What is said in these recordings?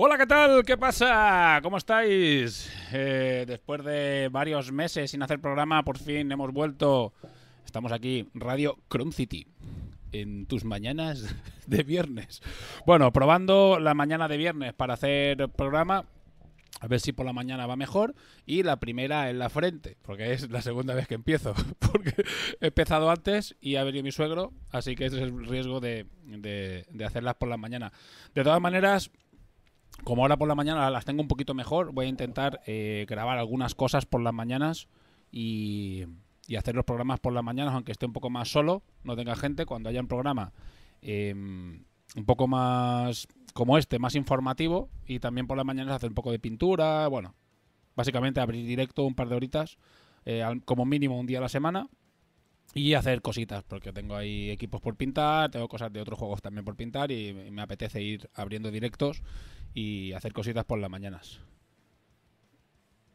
Hola, ¿qué tal? ¿Qué pasa? ¿Cómo estáis? Eh, después de varios meses sin hacer programa, por fin hemos vuelto. Estamos aquí, Radio Chrome City, en tus mañanas de viernes. Bueno, probando la mañana de viernes para hacer programa. A ver si por la mañana va mejor. Y la primera en la frente, porque es la segunda vez que empiezo. Porque he empezado antes y ha venido mi suegro, así que ese es el riesgo de, de- de hacerlas por la mañana. De todas maneras, como ahora por la mañana las tengo un poquito mejor, voy a intentar eh, grabar algunas cosas por las mañanas y, y hacer los programas por las mañanas, aunque esté un poco más solo, no tenga gente, cuando haya un programa eh, un poco más como este, más informativo, y también por las mañanas hacer un poco de pintura, bueno, básicamente abrir directo un par de horitas, eh, como mínimo un día a la semana, y hacer cositas, porque tengo ahí equipos por pintar, tengo cosas de otros juegos también por pintar, y me apetece ir abriendo directos y hacer cositas por las mañanas.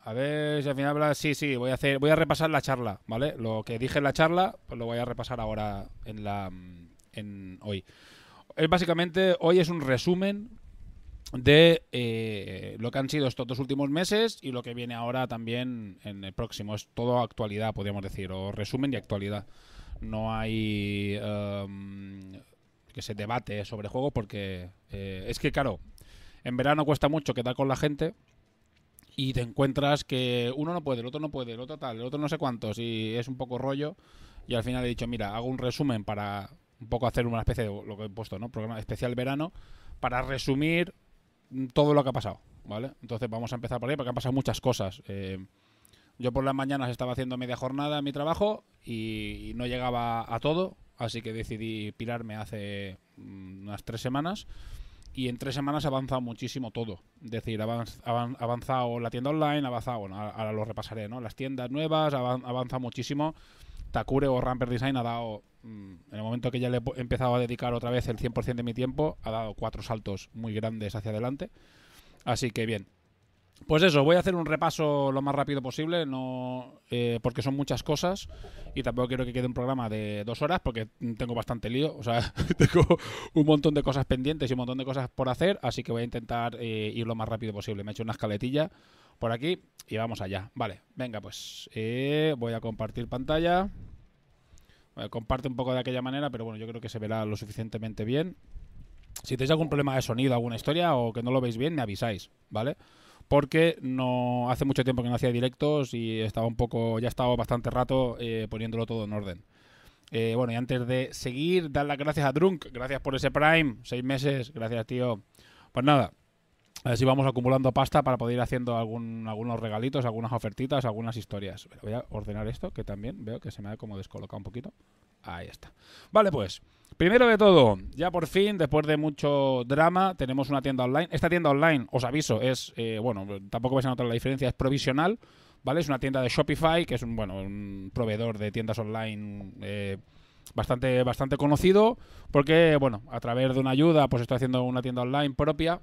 A ver si al final habla- sí, sí, voy a hacer, voy a repasar la charla, ¿vale? Lo que dije en la charla, pues lo voy a repasar ahora en la mm, en hoy. Es básicamente hoy es un resumen de eh, lo que han sido estos dos últimos meses y lo que viene ahora también en el próximo. Es todo actualidad, podríamos decir, o resumen y actualidad. No hay em, que se debate sobre juego porque eh, es que, claro, en verano cuesta mucho quedar con la gente y te encuentras que uno no puede, el otro no puede, el otro tal, el otro no sé cuántos y es un poco rollo y al final he dicho, mira, hago un resumen para un poco hacer una especie de lo que he puesto, ¿no? Programa especial verano para resumir todo lo que ha pasado, ¿vale? Entonces vamos a empezar por ahí porque han pasado muchas cosas. Eh, yo por las mañanas estaba haciendo media jornada en mi trabajo y, y no llegaba a todo, así que decidí pirarme hace mm, unas tres semanas y en tres semanas ha avanzado muchísimo todo. Es decir, ha avanz- avan- ha avanzado la tienda online, ha avanzado, bueno, ahora- lo repasaré, ¿no? Las tiendas nuevas, ha avan- ha avanzado muchísimo. Takure o Ramper Design ha dado, mm, en el momento que ya le he empezado a dedicar otra vez el 100% de mi tiempo, ha dado cuatro saltos muy grandes hacia adelante. Así que bien. Pues eso, voy a hacer un repaso lo más rápido posible, no eh, porque son muchas cosas y tampoco quiero que quede un programa de dos horas porque tengo bastante lío, o sea, tengo un montón de cosas pendientes y un montón de cosas por hacer, así que voy a intentar eh, ir lo más rápido posible. Me he hecho una escaletilla por aquí y vamos allá. Vale, venga, pues eh, voy a compartir pantalla. Bueno, comparte un poco de aquella manera, pero bueno, yo creo que se verá lo suficientemente bien. Si tenéis algún problema de sonido, alguna historia o que no lo veis bien, me avisáis, ¿vale? Porque no hace mucho tiempo que no hacía directos y estaba un poco, ya he estado bastante rato eh, poniéndolo todo en orden. Eh, bueno, y antes de seguir, dar las gracias a Drunk, gracias por ese Prime, seis meses, gracias tío. Pues nada, a ver si vamos acumulando pasta para poder ir haciendo algún, algunos regalitos, algunas ofertitas, algunas historias. Voy a ordenar esto, que también veo que se me ha como descolocado un poquito. Ahí está. Vale, pues. Primero de todo, ya por fin, después de mucho drama, tenemos una tienda online. Esta tienda online, os aviso, es, eh, bueno, tampoco vais a notar la diferencia, es provisional, ¿vale? Es una tienda de Shopify, que es un, bueno, un proveedor de tiendas online eh, bastante, bastante conocido, porque, bueno, a través de una ayuda, pues estoy haciendo una tienda online propia,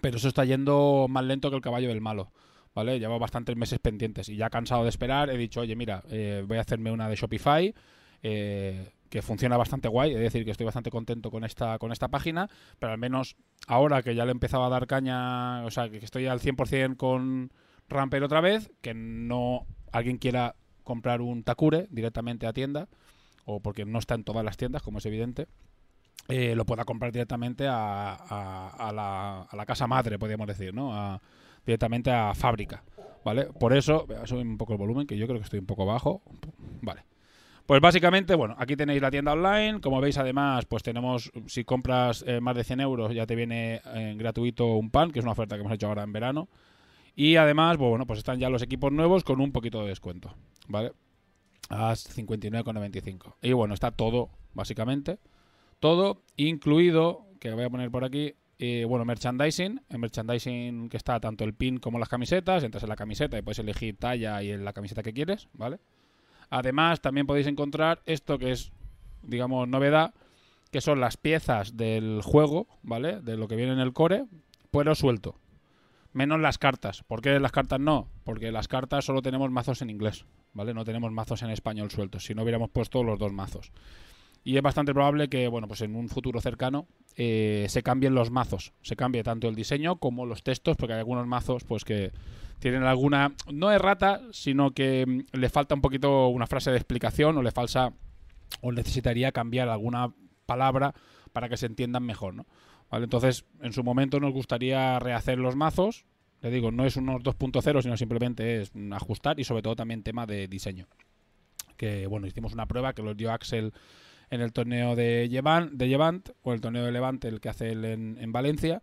pero eso está yendo más lento que el caballo del malo. ¿Vale? Llevo bastantes meses pendientes y ya cansado de esperar he dicho, oye, mira, eh, voy a hacerme una de Shopify, eh, que funciona bastante guay, es decir, que estoy bastante contento con esta, con esta página, pero al menos ahora que ya le he empezado a dar caña, o sea, que estoy al 100% con Ramper otra vez, que no alguien quiera comprar un Takure directamente a tienda, o porque no está en todas las tiendas, como es evidente, eh, lo pueda comprar directamente a, la, a, la, casa madre, podríamos decir, ¿no? directamente a fábrica, ¿vale? Por eso, voy a subir un poco el volumen, que yo creo que estoy un poco bajo, vale. Pues básicamente, bueno, aquí tenéis la tienda online. Como veis, además, pues tenemos, si compras eh, más de 100 euros, ya te viene en eh, gratuito un pan, que es una oferta que hemos hecho ahora en verano. Y además, pues, bueno, pues están ya los equipos nuevos con un poquito de descuento, ¿vale? A 59,95. Y bueno, está todo, básicamente. Todo, incluido, que voy a poner por aquí, eh, bueno, merchandising. En merchandising que está tanto el pin como las camisetas. Entras en la camiseta y puedes elegir talla y en la camiseta que quieres, ¿vale? Además, también podéis encontrar esto que es, digamos, novedad, que son las piezas del juego, ¿vale? De lo que viene en el core, pero suelto. Menos las cartas. ¿Por qué las cartas no? Porque las cartas solo tenemos mazos en inglés, ¿vale? No tenemos mazos en español sueltos, si no hubiéramos puesto los dos mazos. Y es bastante probable que, bueno, pues en un futuro cercano eh, se cambien los mazos. Se cambie tanto el diseño como los textos, porque hay algunos mazos, pues que tienen alguna, no errata, sino que mm, le falta un poquito una frase de explicación o le falta o necesitaría cambiar alguna palabra para que se entiendan mejor, ¿no? Entonces, en su momento nos gustaría rehacer los mazos. Le digo, no es unos 2.0, sino simplemente es ajustar y sobre todo también tema de diseño. Que bueno, hicimos una prueba que lo dio Axel en el torneo de Levant, de o el torneo de Levante, el que hace él en, en Valencia.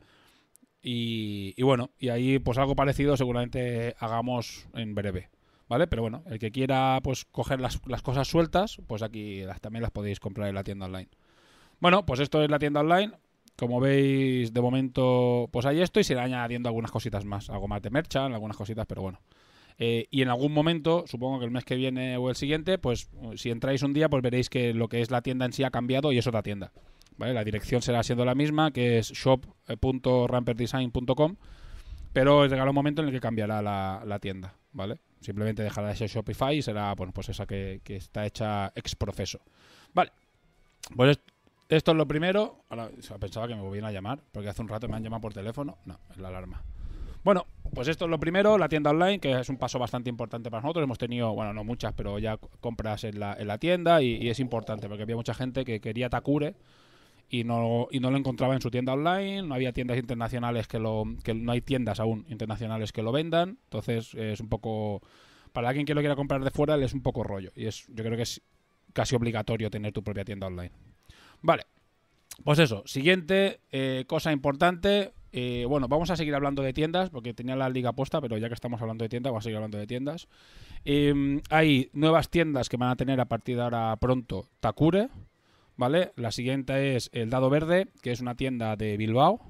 Y, bueno, y ahí pues algo parecido seguramente hagamos en breve. ¿Vale? Pero bueno, el que quiera pues coger las, las cosas sueltas, pues aquí las, también las podéis comprar en la tienda online. Bueno, pues esto es la tienda online. Como veis, de momento, pues hay esto y se irá añadiendo algunas cositas más. Algo más de merchant, algunas cositas, pero bueno. Eh, y en algún momento, supongo que el mes que viene o el siguiente, pues si entráis un día, pues veréis que lo que es la tienda en sí ha cambiado y es otra tienda. La dirección será siendo la misma, que es shop.ramperdesign.com, pero llegará un momento en el que cambiará la, tienda, ¿vale? Simplemente dejará de ser Shopify y será, bueno, pues esa que, está hecha ex proceso. Vale, pues esto es lo primero. Ahora, pensaba que me volvían a llamar, porque hace un rato me han llamado por teléfono. No, es la alarma. Bueno, pues esto es lo primero, la tienda online, que es un paso bastante importante para nosotros. Hemos tenido, bueno, no muchas, pero ya compras en la, en la tienda y, es importante porque había mucha gente que quería Takure y no, y no lo encontraba en su tienda online, no había tiendas internacionales que lo, que no hay tiendas aún internacionales que lo vendan, entonces es un poco, para alguien que lo quiera comprar de fuera, es un poco rollo, y es, yo creo que es casi obligatorio tener tu propia tienda online. Vale, pues eso, siguiente eh, cosa importante, eh, bueno, vamos a seguir hablando de tiendas, porque tenía la liga puesta, pero ya que estamos hablando de tiendas, vamos a seguir hablando de tiendas. Em, hay nuevas tiendas que van a tener a partir de ahora pronto Takure, ¿vale? La siguiente es el Dado Verde, que es una tienda de Bilbao,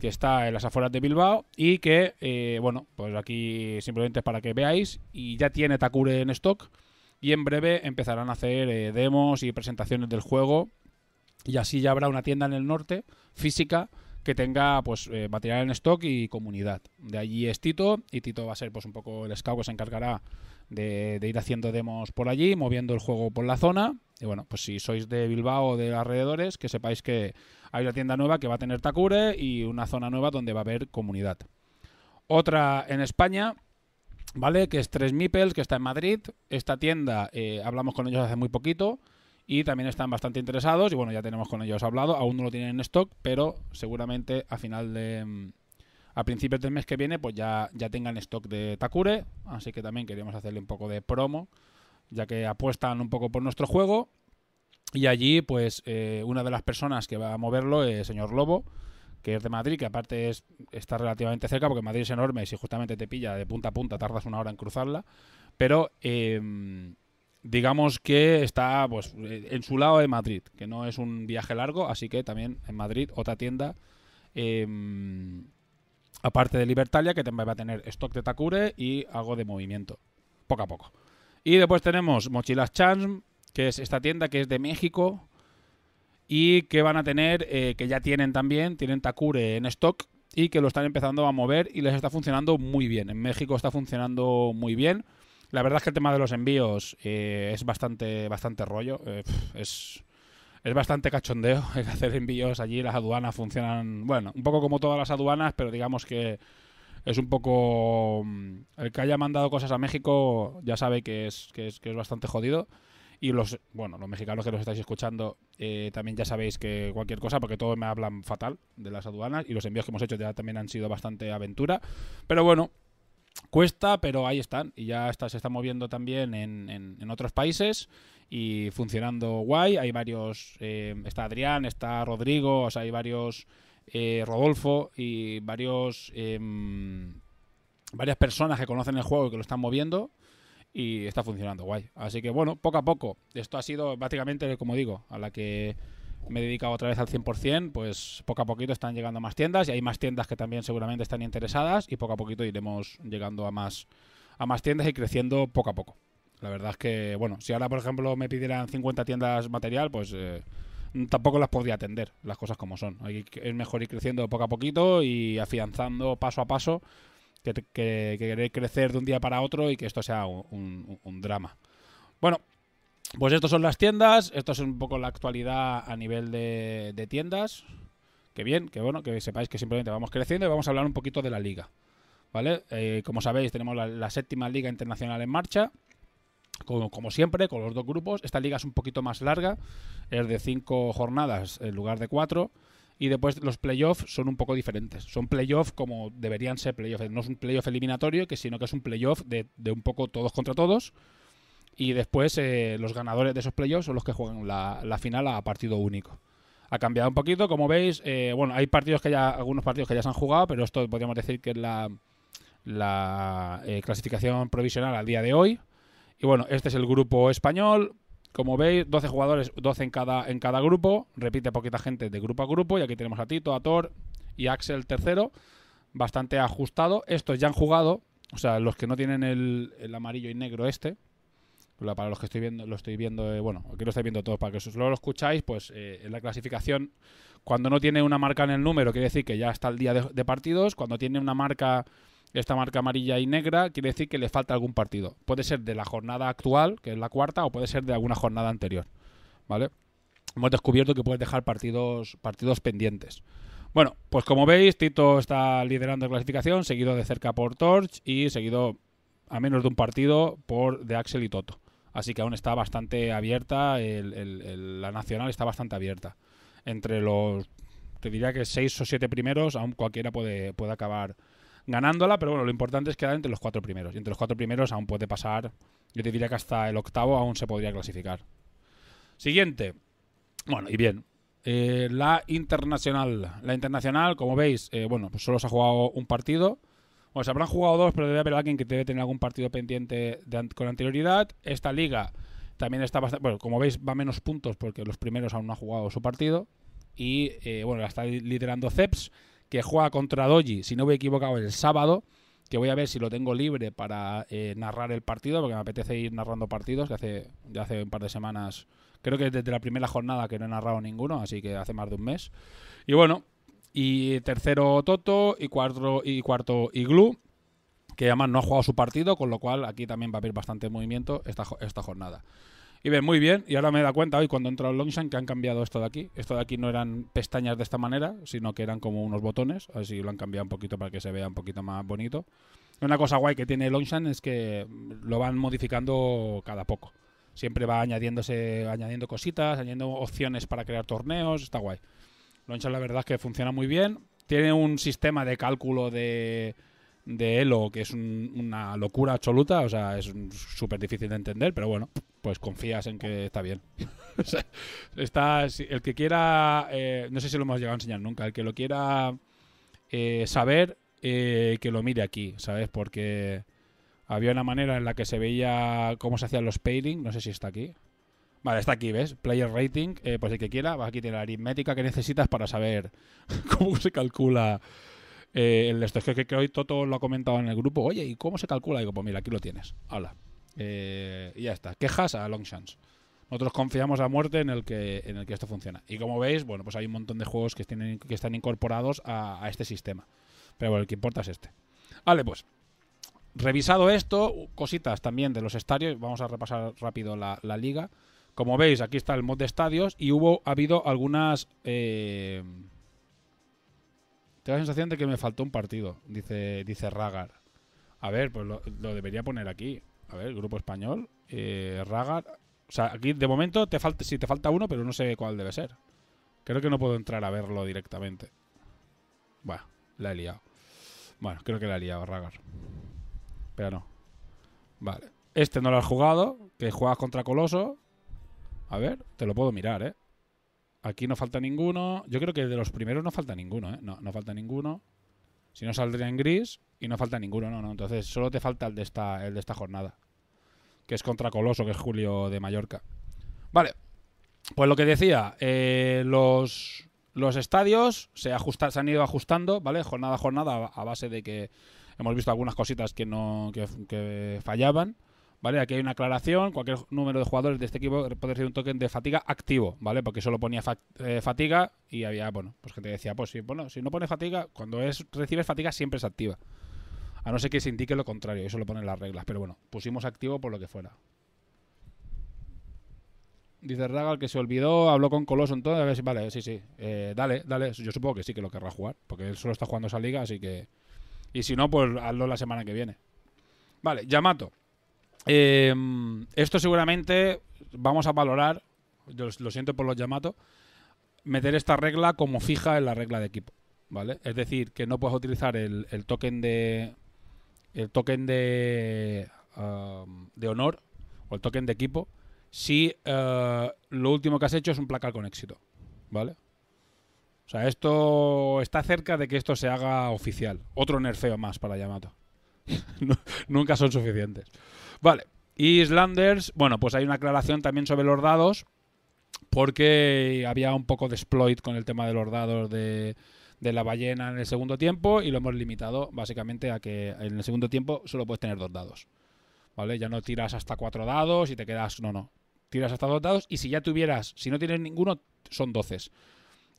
que está en las afueras de Bilbao y que, eh, bueno, pues aquí simplemente es para que veáis y ya tiene Takure en stock y en breve empezarán a hacer eh, demos y presentaciones del juego y así ya habrá una tienda en el norte física que tenga pues eh, material en stock y comunidad. De allí es Tito y Tito va a ser pues un poco el scout que se encargará de, ir haciendo demos por allí, moviendo el juego por la zona. Y bueno, pues si sois de Bilbao o de alrededores, que sepáis que hay una tienda nueva que va a tener Takure y una zona nueva donde va a haber comunidad. Otra en España, ¿vale? Que es Tres Mipels, que está en Madrid. Esta tienda, eh, hablamos con ellos hace muy poquito y también están bastante interesados y bueno, ya tenemos con ellos hablado, aún no lo tienen en stock, pero seguramente a final de a principios del mes que viene pues ya, ya tengan stock de Takure, así que también queríamos hacerle un poco de promo, ya que apuestan un poco por nuestro juego. Y allí pues eh, una de las personas que va a moverlo es el señor Lobo, que es de Madrid, que aparte es, está relativamente cerca porque Madrid es enorme y si justamente te pilla de punta a punta tardas una hora en cruzarla, pero... Eh, digamos que está pues en su lado de Madrid, que no es un viaje largo, así que también en Madrid otra tienda em, aparte de Libertalia que también va a tener stock de Takure y algo de movimiento, poco a poco. Y después tenemos Mochilas Chance, que es esta tienda que es de México y que van a tener, eh, que ya tienen también, tienen Takure en stock y que lo están empezando a mover y les está funcionando muy bien. En México está funcionando muy bien. La verdad es que el tema de los envíos eh, es bastante, bastante rollo. Eh, es, es bastante cachondeo el hacer envíos allí. Las aduanas funcionan, bueno, un poco como todas las aduanas, pero digamos que es un poco... Mm, el que haya mandado cosas a México ya sabe que es, que es, que es bastante jodido. Y los, bueno, los mexicanos que los estáis escuchando eh, también ya sabéis que cualquier cosa, porque todos me hablan fatal de las aduanas y los envíos que hemos hecho ya también han sido bastante aventura. Pero bueno, cuesta, pero ahí están. Y ya está, se está moviendo también en, en, otros países y funcionando guay. Hay varios, eh, está Adrián, está Rodrigo, o sea, hay varios, eh, Rodolfo y varios, em, varias personas que conocen el juego y que lo están moviendo y está funcionando guay. Así que bueno, poco a poco. Esto ha sido básicamente, como digo, a la que me he dedicado otra vez al 100%, pues poco a poquito están llegando más tiendas y hay más tiendas que también seguramente están interesadas y poco a poquito iremos llegando a más, a más tiendas y creciendo poco a poco. La verdad es que, bueno, si ahora por ejemplo me pidieran 50 tiendas material, pues eh, tampoco las podría atender, las cosas como son. es mejor ir creciendo poco a poquito y afianzando paso a paso que, que, querer crecer de un día para otro y que esto sea un, drama. Bueno, pues estas son las tiendas, esto es un poco la actualidad a nivel de, tiendas. Que bien, que bueno, que sepáis que simplemente vamos creciendo y vamos a hablar un poquito de la liga. ¿Vale? Eh, como sabéis, tenemos la, séptima liga internacional en marcha. Como, siempre, con los dos grupos. Esta liga es un poquito más larga, es de cinco jornadas en lugar de cuatro. Y después los playoffs son un poco diferentes. Son playoffs como deberían ser playoffs. No es un playoff eliminatorio, que sino que es un playoff de, un poco todos contra todos. Y después eh, los ganadores de esos playoffs son los que juegan la, final a partido único. Ha cambiado un poquito, como veis. Eh, bueno, hay partidos que ya, algunos partidos que ya se han jugado, pero esto podríamos decir que es la, la eh, clasificación provisional al día de hoy. Y bueno, este es el grupo español. Como veis, 12 jugadores, 12 en cada, en cada grupo. Repite poquita gente de grupo a grupo. Y aquí tenemos a Tito, a Thor y Axel tercero. Bastante ajustado. Estos ya han jugado. O sea, los que no tienen el, amarillo y negro este. Para los que estoy viendo, lo estoy viendo, eh, bueno, aquí lo estáis viendo todos, para que solo lo escucháis, pues eh, en la clasificación, cuando no tiene una marca en el número, quiere decir que ya está el día de partidos. Cuando tiene una marca esta marca amarilla y negra quiere decir que le falta algún partido. Puede ser de la jornada actual, que es la cuarta, o puede ser de alguna jornada anterior. ¿Vale? Hemos descubierto que puedes dejar partidos, partidos pendientes. Bueno, pues como veis, Tito está liderando la clasificación, seguido de cerca por Torch y seguido a menos de un partido por de Axel y Toto. Así que aún está bastante abierta, la nacional está bastante abierta. Entre los, te diría que seis o siete primeros, aún cualquiera puede, puede acabar ganándola, pero bueno, lo importante es quedar entre los cuatro primeros. Y entre los cuatro primeros aún puede pasar, yo te diría que hasta el octavo aún se podría clasificar. Siguiente. Bueno, y bien. Eh, la internacional. La internacional, como veis, eh, bueno, pues solo se ha jugado un partido. O se habrán jugado dos, pero debe haber alguien que debe tener algún partido pendiente con anterioridad. Esta liga también está bastante. Bueno, como veis, va menos puntos porque los primeros aún no han jugado su partido. Y eh, bueno, la está liderando Ceps que juega contra Doji, si no me he equivocado, el sábado, que voy a ver si lo tengo libre para eh, narrar el partido, porque me apetece ir narrando partidos, que hace, ya hace un par de semanas, creo que desde la primera jornada que no he narrado ninguno, así que hace más de un mes. Y bueno, y tercero Toto, y cuarto, y cuarto Iglu, que además no ha jugado su partido, con lo cual aquí también va a haber bastante movimiento esta, esta jornada. Y ven, muy bien. Y ahora me da cuenta hoy cuando entro al Longshan que han cambiado esto de aquí. Esto de aquí no eran pestañas de esta manera, sino que eran como unos botones. Así lo han cambiado un poquito para que se vea un poquito más bonito. Una cosa guay que tiene Longshan es que lo van modificando cada poco. Siempre va añadiéndose, añadiendo cositas, añadiendo opciones para crear torneos. Está guay. Longshan la verdad es que funciona muy bien. Tiene un sistema de cálculo de de Elo, que es una locura absoluta, o sea, es súper difícil de entender, pero bueno, pues confías en que está bien. está, el que quiera, eh, no sé si lo hemos llegado a enseñar nunca, el que lo quiera eh, saber, eh, que lo mire aquí, ¿sabes? Porque había una manera en la que se veía cómo se hacían los pairing. No sé si está aquí. Vale, está aquí, ¿ves? Player rating, pues el que quiera, aquí tiene la aritmética que necesitas para saber cómo se calcula eh, el esto. Es que, que, hoy Toto lo ha comentado en el grupo. Oye, ¿y cómo se calcula? digo, pues mira, aquí lo tienes. Hala. Eh, y ya está. Quejas a Longchamps. Nosotros confiamos a muerte en el que en el que esto funciona. Y como veis, bueno, pues hay un montón de juegos que, tienen, que están incorporados a, este sistema. Pero bueno, el que importa es este. Vale, pues. Revisado esto, cositas también de los estadios. Vamos a repasar rápido la, la liga. Como veis, aquí está el mod de estadios y hubo, ha habido algunas... Eh, tengo la sensación de que me faltó un partido, dice, dice Ragar. A ver, pues lo, debería poner aquí. A ver, grupo español, eh, Ragar. O sea, aquí de momento te falta, sí te falta uno, pero no sé cuál debe ser. Creo que no puedo entrar a verlo directamente. Bueno, la he liado. Bueno, creo que la he liado, Ragar. Pero no. Vale. Este no lo has jugado, que juegas contra Coloso. A ver, te lo puedo mirar, ¿eh? Aquí no falta ninguno. Yo creo que de los primeros no falta ninguno, ¿eh? No, no falta ninguno. Si no saldría en gris y no falta ninguno, no, no. Entonces solo te falta el de esta, el de esta jornada. Que es contra Coloso, que es Julio de Mallorca. Vale. Pues lo que decía, eh, los, los estadios se, se han ido ajustando, ¿vale? Jornada a jornada a base de que hemos visto algunas cositas que no que fallaban. ¿Vale? Aquí hay una aclaración, cualquier número de jugadores de este equipo puede ser un token de fatiga activo, ¿vale? Porque solo ponía eh, fatiga y había, bueno, pues gente decía, pues si, bueno, si no pone fatiga, cuando es recibes fatiga siempre es activa. A no ser que se indique lo contrario, eso lo ponen las reglas, pero bueno, pusimos activo por lo que fuera. Dice Ragal que se olvidó, habló con Coloso entonces, a ver si, vale, sí, sí, eh, dale, dale, yo supongo que sí que lo querrá jugar, porque él solo está jugando esa liga, así que... Y si no, pues hazlo la semana que viene. Vale, Yamato. Eh, esto seguramente vamos a valorar, yo lo siento por los llamados, meter esta regla como fija en la regla de equipo, ¿vale? Es decir, que no puedes utilizar el, token de el token de um, de honor o el token de equipo si uh, lo último que has hecho es un placar con éxito, ¿vale? O sea, esto está cerca de que esto se haga oficial. Otro nerfeo más para Yamato. Nunca son suficientes. Vale. Islanders, bueno, pues hay una aclaración también sobre los dados, porque había un poco de exploit con el tema de los dados de, la ballena en el segundo tiempo y lo hemos limitado básicamente a que en el segundo tiempo solo puedes tener dos dados. ¿Vale? Ya no tiras hasta cuatro dados y te quedas. No, no. Tiras hasta dos dados y si ya tuvieras, si no tienes ninguno, son doces.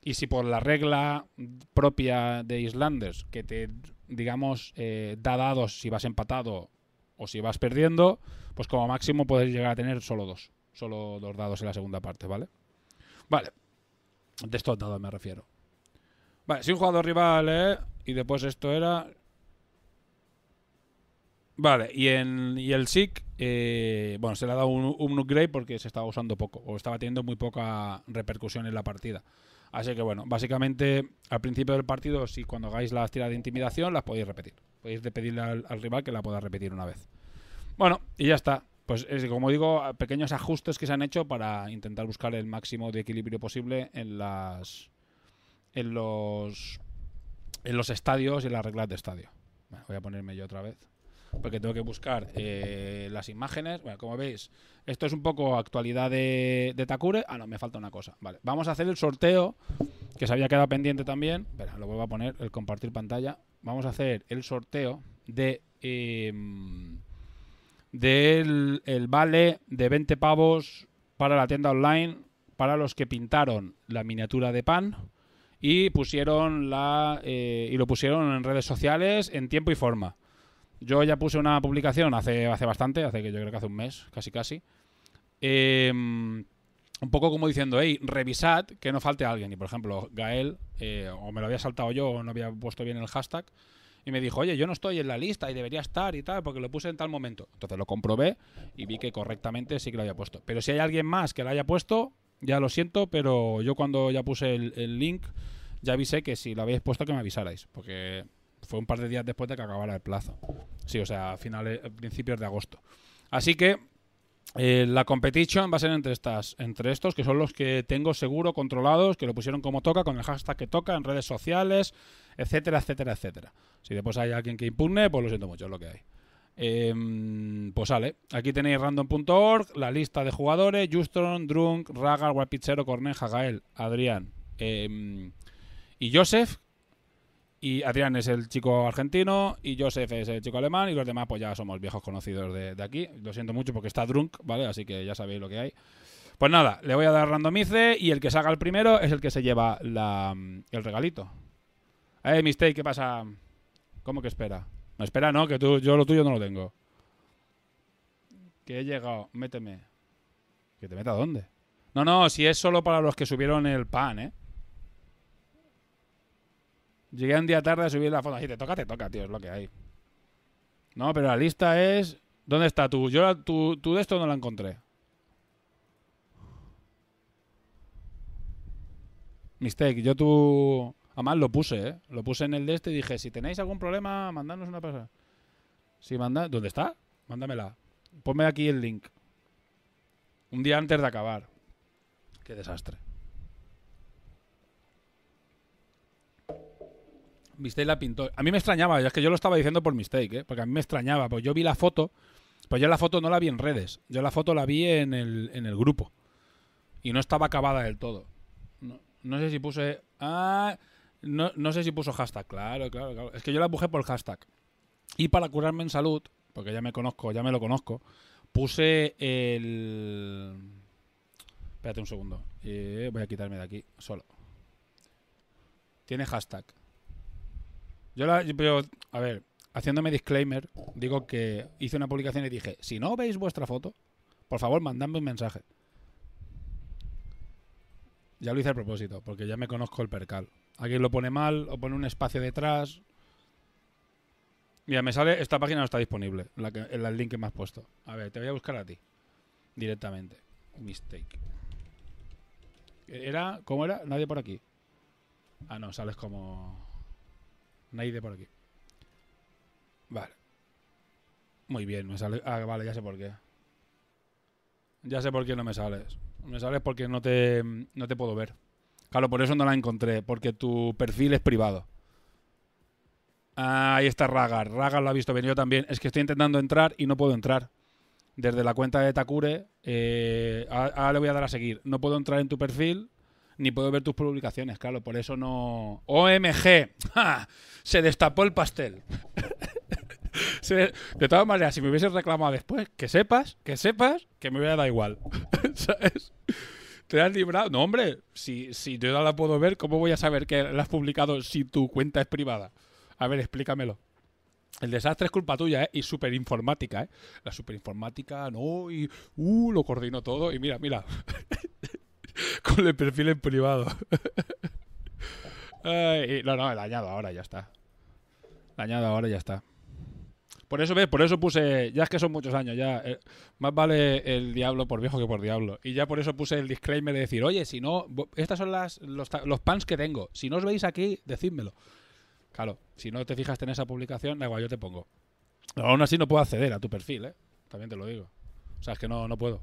Y si por la regla propia de Islanders, que te, digamos, eh, da dados si vas empatado o si vas perdiendo, pues como máximo puedes llegar a tener solo dos. Solo dos dados en la segunda parte, ¿vale? Vale. De estos dados me refiero. Vale, si un jugador rival, ¿eh? Y después esto era... Vale, y, en, y el SIC, eh, bueno, se le ha dado un, un upgrade porque se estaba usando poco, o estaba teniendo muy poca repercusión en la partida. Así que bueno, básicamente al principio del partido, si cuando hagáis las tiras de intimidación, las podéis repetir. Podéis pedirle al, rival que la pueda repetir una vez. Bueno, y ya está. Pues es, como digo, pequeños ajustes que se han hecho para intentar buscar el máximo de equilibrio posible en las en los en los estadios y en las reglas de estadio. voy a ponerme yo otra vez porque tengo que buscar eh, las imágenes. Bueno, como veis, esto es un poco actualidad de, Takure. Ah, no, me falta una cosa. Vale, vamos a hacer el sorteo que se había quedado pendiente también. Espera, lo vuelvo a poner, el compartir pantalla vamos a hacer el sorteo de em, del el vale de 20 pavos para la tienda online para los que pintaron la miniatura de pan y pusieron la eh, y lo pusieron en redes sociales en tiempo y forma. Yo ya puse una publicación hace, hace bastante, hace que yo creo que hace un mes, casi casi. Em, un poco como diciendo, hey, revisad que no falte alguien. Y por ejemplo, Gael, eh, o me lo había saltado yo, o no había puesto bien el hashtag, y me dijo, oye, yo no estoy en la lista y debería estar y tal, porque lo puse en tal momento. Entonces lo comprobé y vi que correctamente sí que lo había puesto. Pero si hay alguien más que lo haya puesto, ya lo siento, pero yo cuando ya puse el, link, ya avisé que si lo habéis puesto que me avisarais, porque fue un par de días después de que acabara el plazo. Sí, o sea, a finales, principios de agosto. Así que eh, la competition va a ser entre estas, entre estos que son los que tengo seguro controlados, que lo pusieron como toca, con el hashtag que toca en redes sociales, etcétera, etcétera, etcétera. Si después hay alguien que impugne, pues lo siento mucho, es lo que hay. Em, pues sale. Aquí tenéis random.org, la lista de jugadores: Justron, Drunk, Ragar, Guapichero, Corneja, Gael, Adrián em, y Joseph. Y Adrián es el chico argentino y Joseph es el chico alemán y los demás pues ya somos viejos conocidos de, de aquí. Lo siento mucho porque está Drunk, ¿vale? Así que ya sabéis lo que hay. Pues nada, le voy a dar randomice y el que salga el primero es el que se lleva el regalito. Eh, Mistake, ¿qué pasa? ¿Cómo que espera? No, espera, no, que tú, yo lo tuyo no lo tengo. Que he llegado, méteme. ¿Que te meta dónde? No, no, si es solo para los que subieron el pan, ¿eh? Llegué un día tarde a subir la foto. Así te toca, te toca, tío, es lo que hay. No, pero la lista es... ¿Dónde está tú? Yo tú, tú de esto no la encontré. Mistake, yo tú... Además lo puse, ¿eh? Lo puse en el de este y dije, si tenéis algún problema, mandadnos una pasada. Si manda... ¿Dónde está? Mándamela. Ponme aquí el link. Un día antes de acabar. Qué desastre. Mistake la pintó. A mí me extrañaba, es que yo lo estaba diciendo por Mistake, ¿eh? Porque a mí me extrañaba, pues yo vi la foto, pues yo la foto no la vi en redes, yo la foto la vi en el, en el grupo. Y no estaba acabada del todo. No, no sé si puse... Ah, no, no sé si puso hashtag, claro, claro, claro. Es que yo la empujé por hashtag. Y para curarme en salud, porque ya me conozco, ya me lo conozco, puse el... Espérate un segundo. Eh, voy a quitarme de aquí, solo. Tiene hashtag. Yo la... Pero, a ver, haciéndome disclaimer, digo que hice una publicación y dije, si no veis vuestra foto, por favor, mandadme un mensaje. Ya lo hice a propósito, porque ya me conozco el percal. Alguien lo pone mal o pone un espacio detrás. Mira, me sale, esta página no está disponible, la que, el link que me has puesto. A ver, te voy a buscar a ti, directamente. Mistake. ¿Era? ¿Cómo era? Nadie por aquí. Ah, no, sales como... Nadie por aquí. Vale. Muy bien, me sale... Ah, vale, ya sé por qué. Ya sé por qué no me sales. Me sales porque no te, no te puedo ver. Claro, por eso no la encontré, porque tu perfil es privado. Ah, ahí está Ragar. Ragar lo ha visto bien, yo también. Es que estoy intentando entrar y no puedo entrar. Desde la cuenta de Takure, eh, ahora le voy a dar a seguir. No puedo entrar en tu perfil, ni puedo ver tus publicaciones, claro, por eso no... OMG, se destapó el pastel. De todas maneras, si me hubieses reclamado después, que sepas, que sepas, que me hubiera dado igual. ¿Sabes? ¿Te has librado? No, hombre, si, si yo no la puedo ver, ¿cómo voy a saber que la has publicado si tu cuenta es privada? A ver, explícamelo. El desastre es culpa tuya, ¿eh? Y superinformática, ¿eh? La superinformática, no, y... Uh, lo coordino todo. Y mira, mira. Con el perfil en privado. Ay, no, no, el añado ahora, ya está. El añado ahora, ya está. Por eso, ¿ves? Por eso puse. Ya es que son muchos años, ya. Eh, más vale el diablo por viejo que por diablo. Y ya por eso puse el disclaimer de decir, oye, si no. Estas son las, los, los pans que tengo. Si no os veis aquí, decídmelo. Claro, si no te fijaste en esa publicación, da igual, yo te pongo. aún así no puedo acceder a tu perfil, ¿eh? También te lo digo. O sea, es que no, no puedo.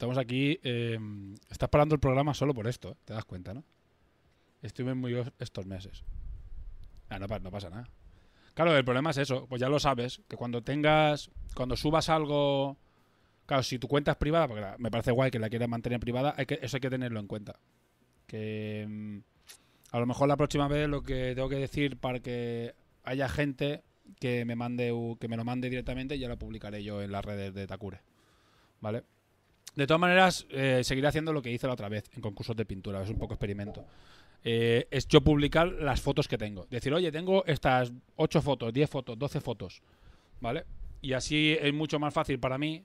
Estamos aquí. Eh, estás parando el programa solo por esto, ¿eh? te das cuenta, ¿no? Estuve muy estos meses. Ah, no, pasa nada. Claro, el problema es eso. Pues ya lo sabes, que cuando tengas. Cuando subas algo. Claro, si tu cuenta es privada, porque me parece guay que la quieras mantener privada, eso hay que tenerlo en cuenta. Que. Mm, a lo mejor la próxima vez lo que tengo que decir para que haya gente que me mande que me lo mande directamente ya lo publicaré yo en las redes de Takure. ¿Vale? De todas maneras, eh, seguiré haciendo lo que hice la otra vez en concursos de pintura, es un poco experimento. Eh, es yo publicar las fotos que tengo. Decir, oye, tengo estas 8 fotos, 10 fotos, 12 fotos, ¿vale? Y así es mucho más fácil para mí,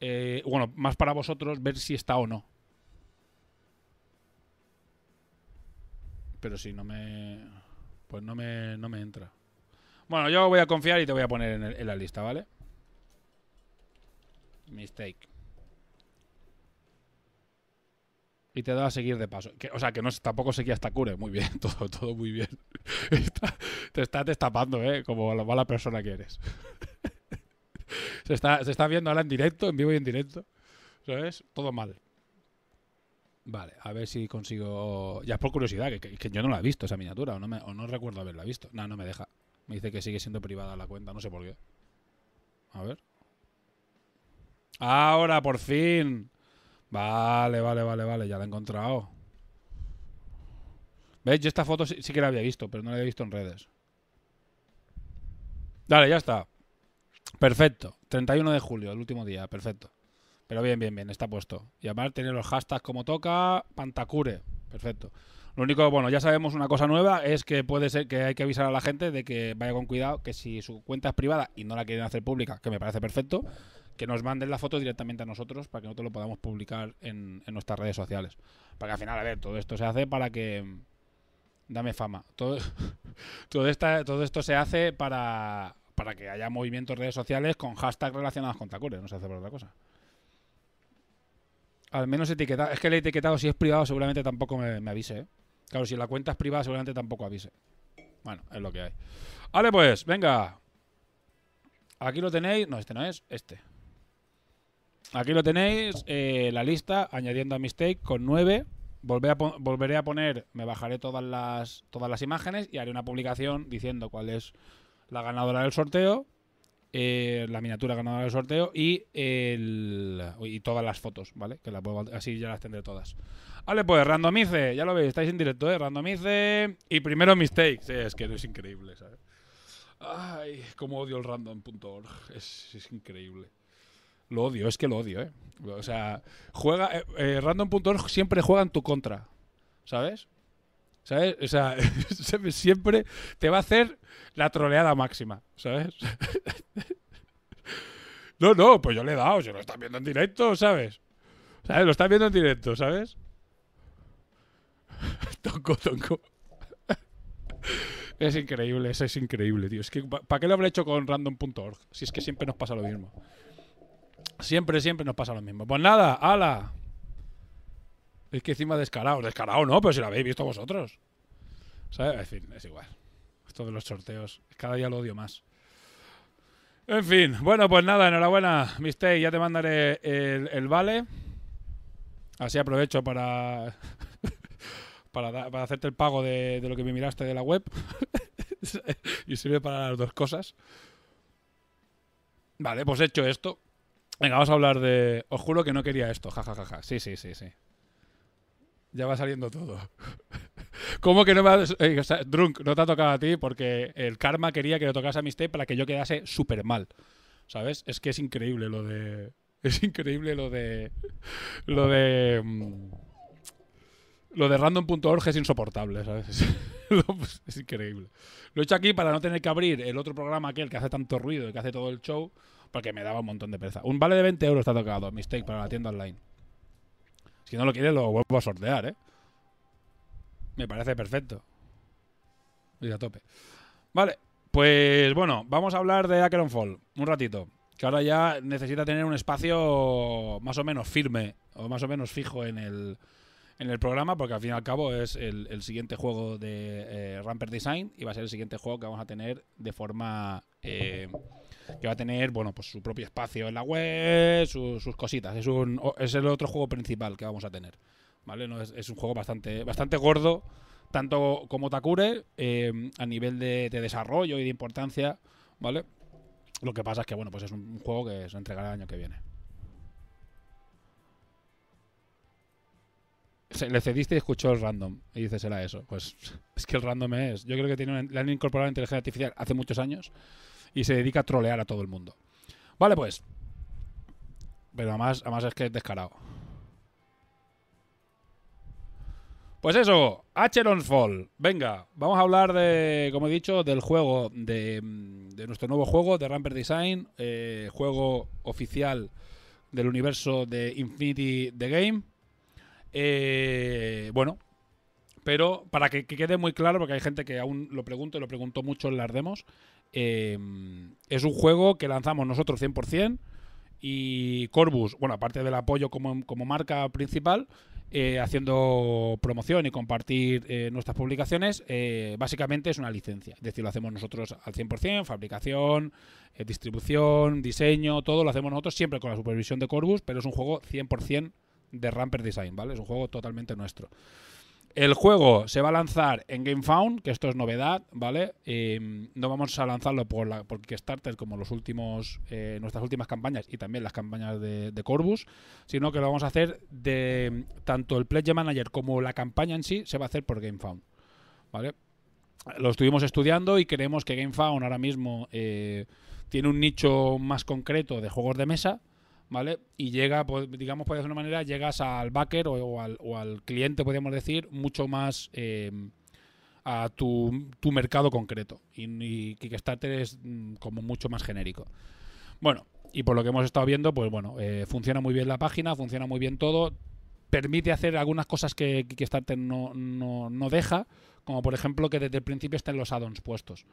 eh, bueno, más para vosotros, ver si está o no. Pero si no me... Pues no me, no me entra. Bueno, yo voy a confiar y te voy a poner en, en la lista, ¿vale? Mistake. Y te da a seguir de paso. Que, o sea, que no tampoco seguía hasta cure. Muy bien, todo, todo muy bien. te está destapando, ¿eh? Como la mala persona que eres. se, está, se está viendo ahora en directo, en vivo y en directo. ¿Sabes? Todo mal. Vale, a ver si consigo. Ya por curiosidad, que, que- que yo no la he visto esa miniatura, o no, me- o no recuerdo haberla visto. No, no me deja. Me dice que sigue siendo privada la cuenta, no sé por qué. A ver. Ahora, por fin. Vale, vale, vale, vale, ya la he encontrado. ¿Ves? Yo esta foto sí, sí que la había visto, pero no la había visto en redes. Dale, ya está. Perfecto. 31 de julio, el último día, perfecto. Pero bien, bien, bien, está puesto. Y además tiene los hashtags como toca, Pantacure. Perfecto. Lo único, bueno, ya sabemos una cosa nueva, es que puede ser que hay que avisar a la gente de que vaya con cuidado, que si su cuenta es privada y no la quieren hacer pública, que me parece perfecto, que nos manden la foto directamente a nosotros para que nosotros lo podamos publicar en, nuestras redes sociales. Para que al final, a ver, todo esto se hace para que... Dame fama. Todo, todo, esta, todo esto se hace para, para que haya movimientos en redes sociales con hashtags relacionados con Takure, no se hace por otra cosa. Al menos etiquetado. Es que el etiquetado, si es privado, seguramente tampoco me, me avise. ¿eh? Claro, si la cuenta es privada, seguramente tampoco avise. Bueno, es lo que hay. Vale, pues, venga. Aquí lo tenéis. No, este no es, este. Aquí lo tenéis, eh, la lista, añadiendo a Mistake con 9. Volveré a, volveré a poner, me bajaré todas las, todas las imágenes y haré una publicación diciendo cuál es la ganadora del sorteo, eh, la miniatura ganadora del sorteo y, y todas las fotos, ¿vale? Que la puedo, así ya las tendré todas. Vale, pues randomice, ya lo veis, estáis en directo, ¿eh? Randomice y primero mistake. Sí, es que es increíble, ¿sabes? Ay, cómo odio el random.org. Es, es increíble. Lo odio, es que lo odio, ¿eh? O sea, juega. eh, eh, random.org siempre juega en tu contra, ¿sabes? ¿Sabes? O sea, siempre te va a hacer la troleada máxima, ¿sabes? No, no, pues yo le he dado, si lo estás viendo en directo, ¿sabes? ¿Sabes? Lo estás viendo en directo, ¿sabes? Tonco, tonco. Es increíble, eso es increíble, tío. Es que, ¿para qué lo habré hecho con random.org? Si es que siempre nos pasa lo mismo. Siempre, siempre nos pasa lo mismo. Pues nada, ala. Es que encima descarado. Descarado no, pero si lo habéis visto vosotros. ¿Sabes? En fin, es igual. Esto de los sorteos. Cada día lo odio más. En fin, bueno, pues nada, enhorabuena, Mistake. Ya te mandaré el, vale. Así aprovecho para. para, para hacerte el pago de, de lo que me miraste de la web. y sirve para las dos cosas. Vale, pues hecho esto. Venga, vamos a hablar de. Os juro que no quería esto, jajajaja. Sí, sí, sí, sí. Ya va saliendo todo. ¿Cómo que no me ha... eh, Drunk, no te ha tocado a ti porque el karma quería que le tocase a Mistake para que yo quedase súper mal. ¿Sabes? Es que es increíble lo de. Es increíble lo de. Lo de. mm, Lo de random.org es insoportable, ¿sabes? Es, pues, es increíble. Lo he hecho aquí para no tener que abrir el otro programa aquel que hace tanto ruido y que hace todo el show, porque me daba un montón de pereza. Un vale de 20 euros está tocado, Mistake, para la tienda online. Si no lo quieres, lo vuelvo a sortear, ¿eh? Me parece perfecto. Y a tope. Vale, pues bueno, vamos a hablar de Acheron Fall un ratito. Que ahora ya necesita tener un espacio más o menos firme o más o menos fijo en el, en el programa, porque al fin y al cabo es el, siguiente juego de eh, Ramper Design y va a ser el siguiente juego que vamos a tener de forma. eh, que va a tener, bueno, pues su propio espacio en la web, su- sus cositas. Es, un, es el otro juego principal que vamos a tener. ¿Vale? No, es, es un juego bastante, bastante gordo, tanto como Takure, eh, a nivel de, de desarrollo y de importancia, ¿vale? Lo que pasa es que, bueno, pues es un juego que se entregará el año que viene. Le cediste y escuchó el random y dices, era eso. Pues es que el random es. Yo creo que tiene le han incorporado inteligencia artificial hace muchos años y se dedica a trolear a todo el mundo. Vale, pues. Pero además, además es que es descarado. Pues eso, Acheron's Fall. Venga, vamos a hablar de, como he dicho, del juego, de, de nuestro nuevo juego, de Ramper Design, eh, juego oficial del universo de Infinity The Game. Eh, bueno, pero para que, que quede muy claro, porque hay gente que aún lo pregunta y lo preguntó mucho en las demos, eh, es un juego que lanzamos nosotros 100% y Corbus, bueno, aparte del apoyo como, como marca principal, eh, haciendo promoción y compartir eh, nuestras publicaciones, eh, básicamente es una licencia. Es decir, lo hacemos nosotros al 100%, fabricación, distribución, diseño, todo lo hacemos nosotros siempre con la supervisión de Corbus, pero es un juego 100% de Ramper Design, ¿vale? Es un juego totalmente nuestro. El juego se va a lanzar en GameFound, que esto es novedad, ¿vale? No vamos a lanzarlo por, la, por Kickstarter como los últimos, eh, nuestras últimas campañas y también las campañas de, de, Corbus, sino que lo vamos a hacer de tanto el Pledge Manager como la campaña en sí se va a hacer por GameFound, ¿vale? Lo estuvimos estudiando y creemos que GameFound ahora mismo eh, tiene un nicho más concreto de juegos de mesa, ¿vale? Y llega, pues, digamos, por de una manera, llegas al backer o, al, o, al, cliente, podríamos decir, mucho más eh, a tu, tu, mercado concreto. Y, y, Kickstarter es mm, como mucho más genérico. Bueno, y por lo que hemos estado viendo, pues bueno, eh, funciona muy bien la página, funciona muy bien todo. Permite hacer algunas cosas que Kickstarter no, no, no deja, como por ejemplo que desde el principio estén los add-ons puestos.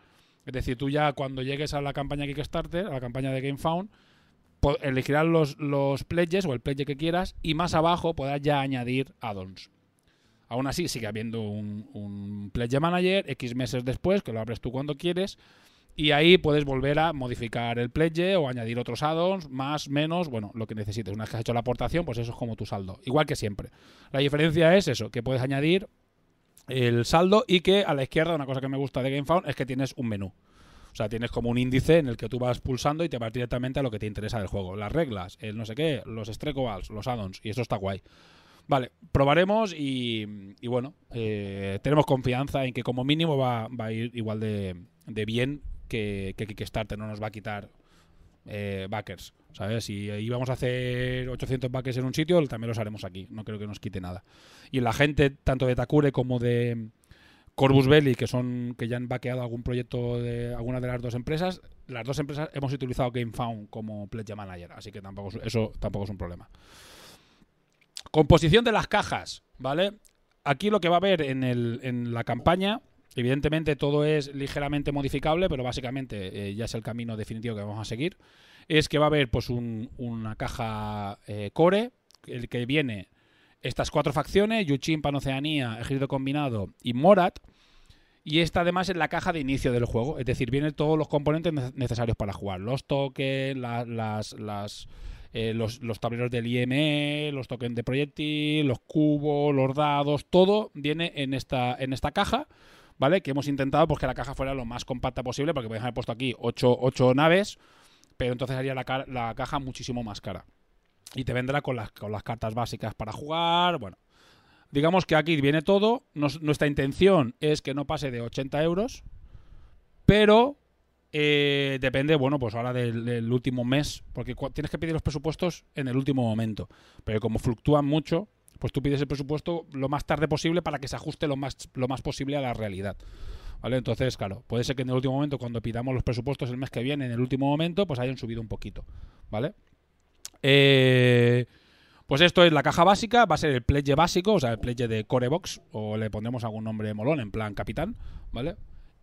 Es decir, tú ya cuando llegues a la campaña Kickstarter, a la campaña de GameFound, elegirás los, los pledges o el pledge que quieras y más abajo podrás ya añadir add-ons. Aún así, sigue habiendo un, un, pledge manager X meses después, que lo abres tú cuando quieres, y ahí puedes volver a modificar el pledge o añadir otros add-ons, más, menos, bueno, lo que necesites. Una vez que has hecho la aportación, pues eso es como tu saldo. Igual que siempre. La diferencia es eso, que puedes añadir el saldo y que a la izquierda, una cosa que me gusta de GameFound es que tienes un menú. O sea, tienes como un índice en el que tú vas pulsando y te vas directamente a lo que te interesa del juego. Las reglas, el no sé qué, los streckovals, los addons, y eso está guay. Vale, probaremos y, bueno, eh, tenemos confianza en que como mínimo va, a ir igual de, de bien que, que, Kickstarter, no nos va a quitar eh, backers. ¿Sabes? Si íbamos a hacer 800 backers en un sitio, también los haremos aquí. No creo que nos quite nada. Y la gente, tanto de Takure como de Corbus Belli, que son que ya han vaqueado algún proyecto de alguna de las dos empresas, las dos empresas hemos utilizado GameFound como Pledge Manager, así que tampoco eso tampoco es un problema. Composición de las cajas, ¿vale? Aquí lo que va a haber en, el, en la campaña, evidentemente todo es ligeramente modificable, pero básicamente eh, ya es el camino definitivo que vamos a seguir, es que va a haber pues un, una caja eh, core, el que viene estas cuatro facciones, Yuchin, Panoceanía, Ejército Combinado y Morat. Y esta además es la caja de inicio del juego, es decir, vienen todos los componentes necesarios para jugar. Los tokens, eh, los, tableros del IME, los tokens de proyectil, los cubos, los dados, todo viene en esta, en esta caja, ¿vale? Que hemos intentado pues, que la caja fuera lo más compacta posible, porque podemos haber puesto aquí 8, 8 naves, pero entonces haría la, la caja muchísimo más cara. Y te vendrá con las, con las cartas básicas para jugar. Bueno, digamos que aquí viene todo. Nuestra intención es que no pase de 80 euros. Pero eh, depende, bueno, pues ahora del, del, último mes. Porque tienes que pedir los presupuestos en el último momento. Pero como fluctúan mucho, pues tú pides el presupuesto lo más tarde posible para que se ajuste lo más, lo más posible a la realidad. ¿Vale? Entonces, claro, puede ser que en el último momento, cuando pidamos los presupuestos el mes que viene, en el último momento, pues hayan subido un poquito. ¿Vale? Eh, pues esto es la caja básica, va a ser el pledge básico, o sea, el pledge de Corebox, o le pondremos algún nombre molón, en plan capitán, ¿vale?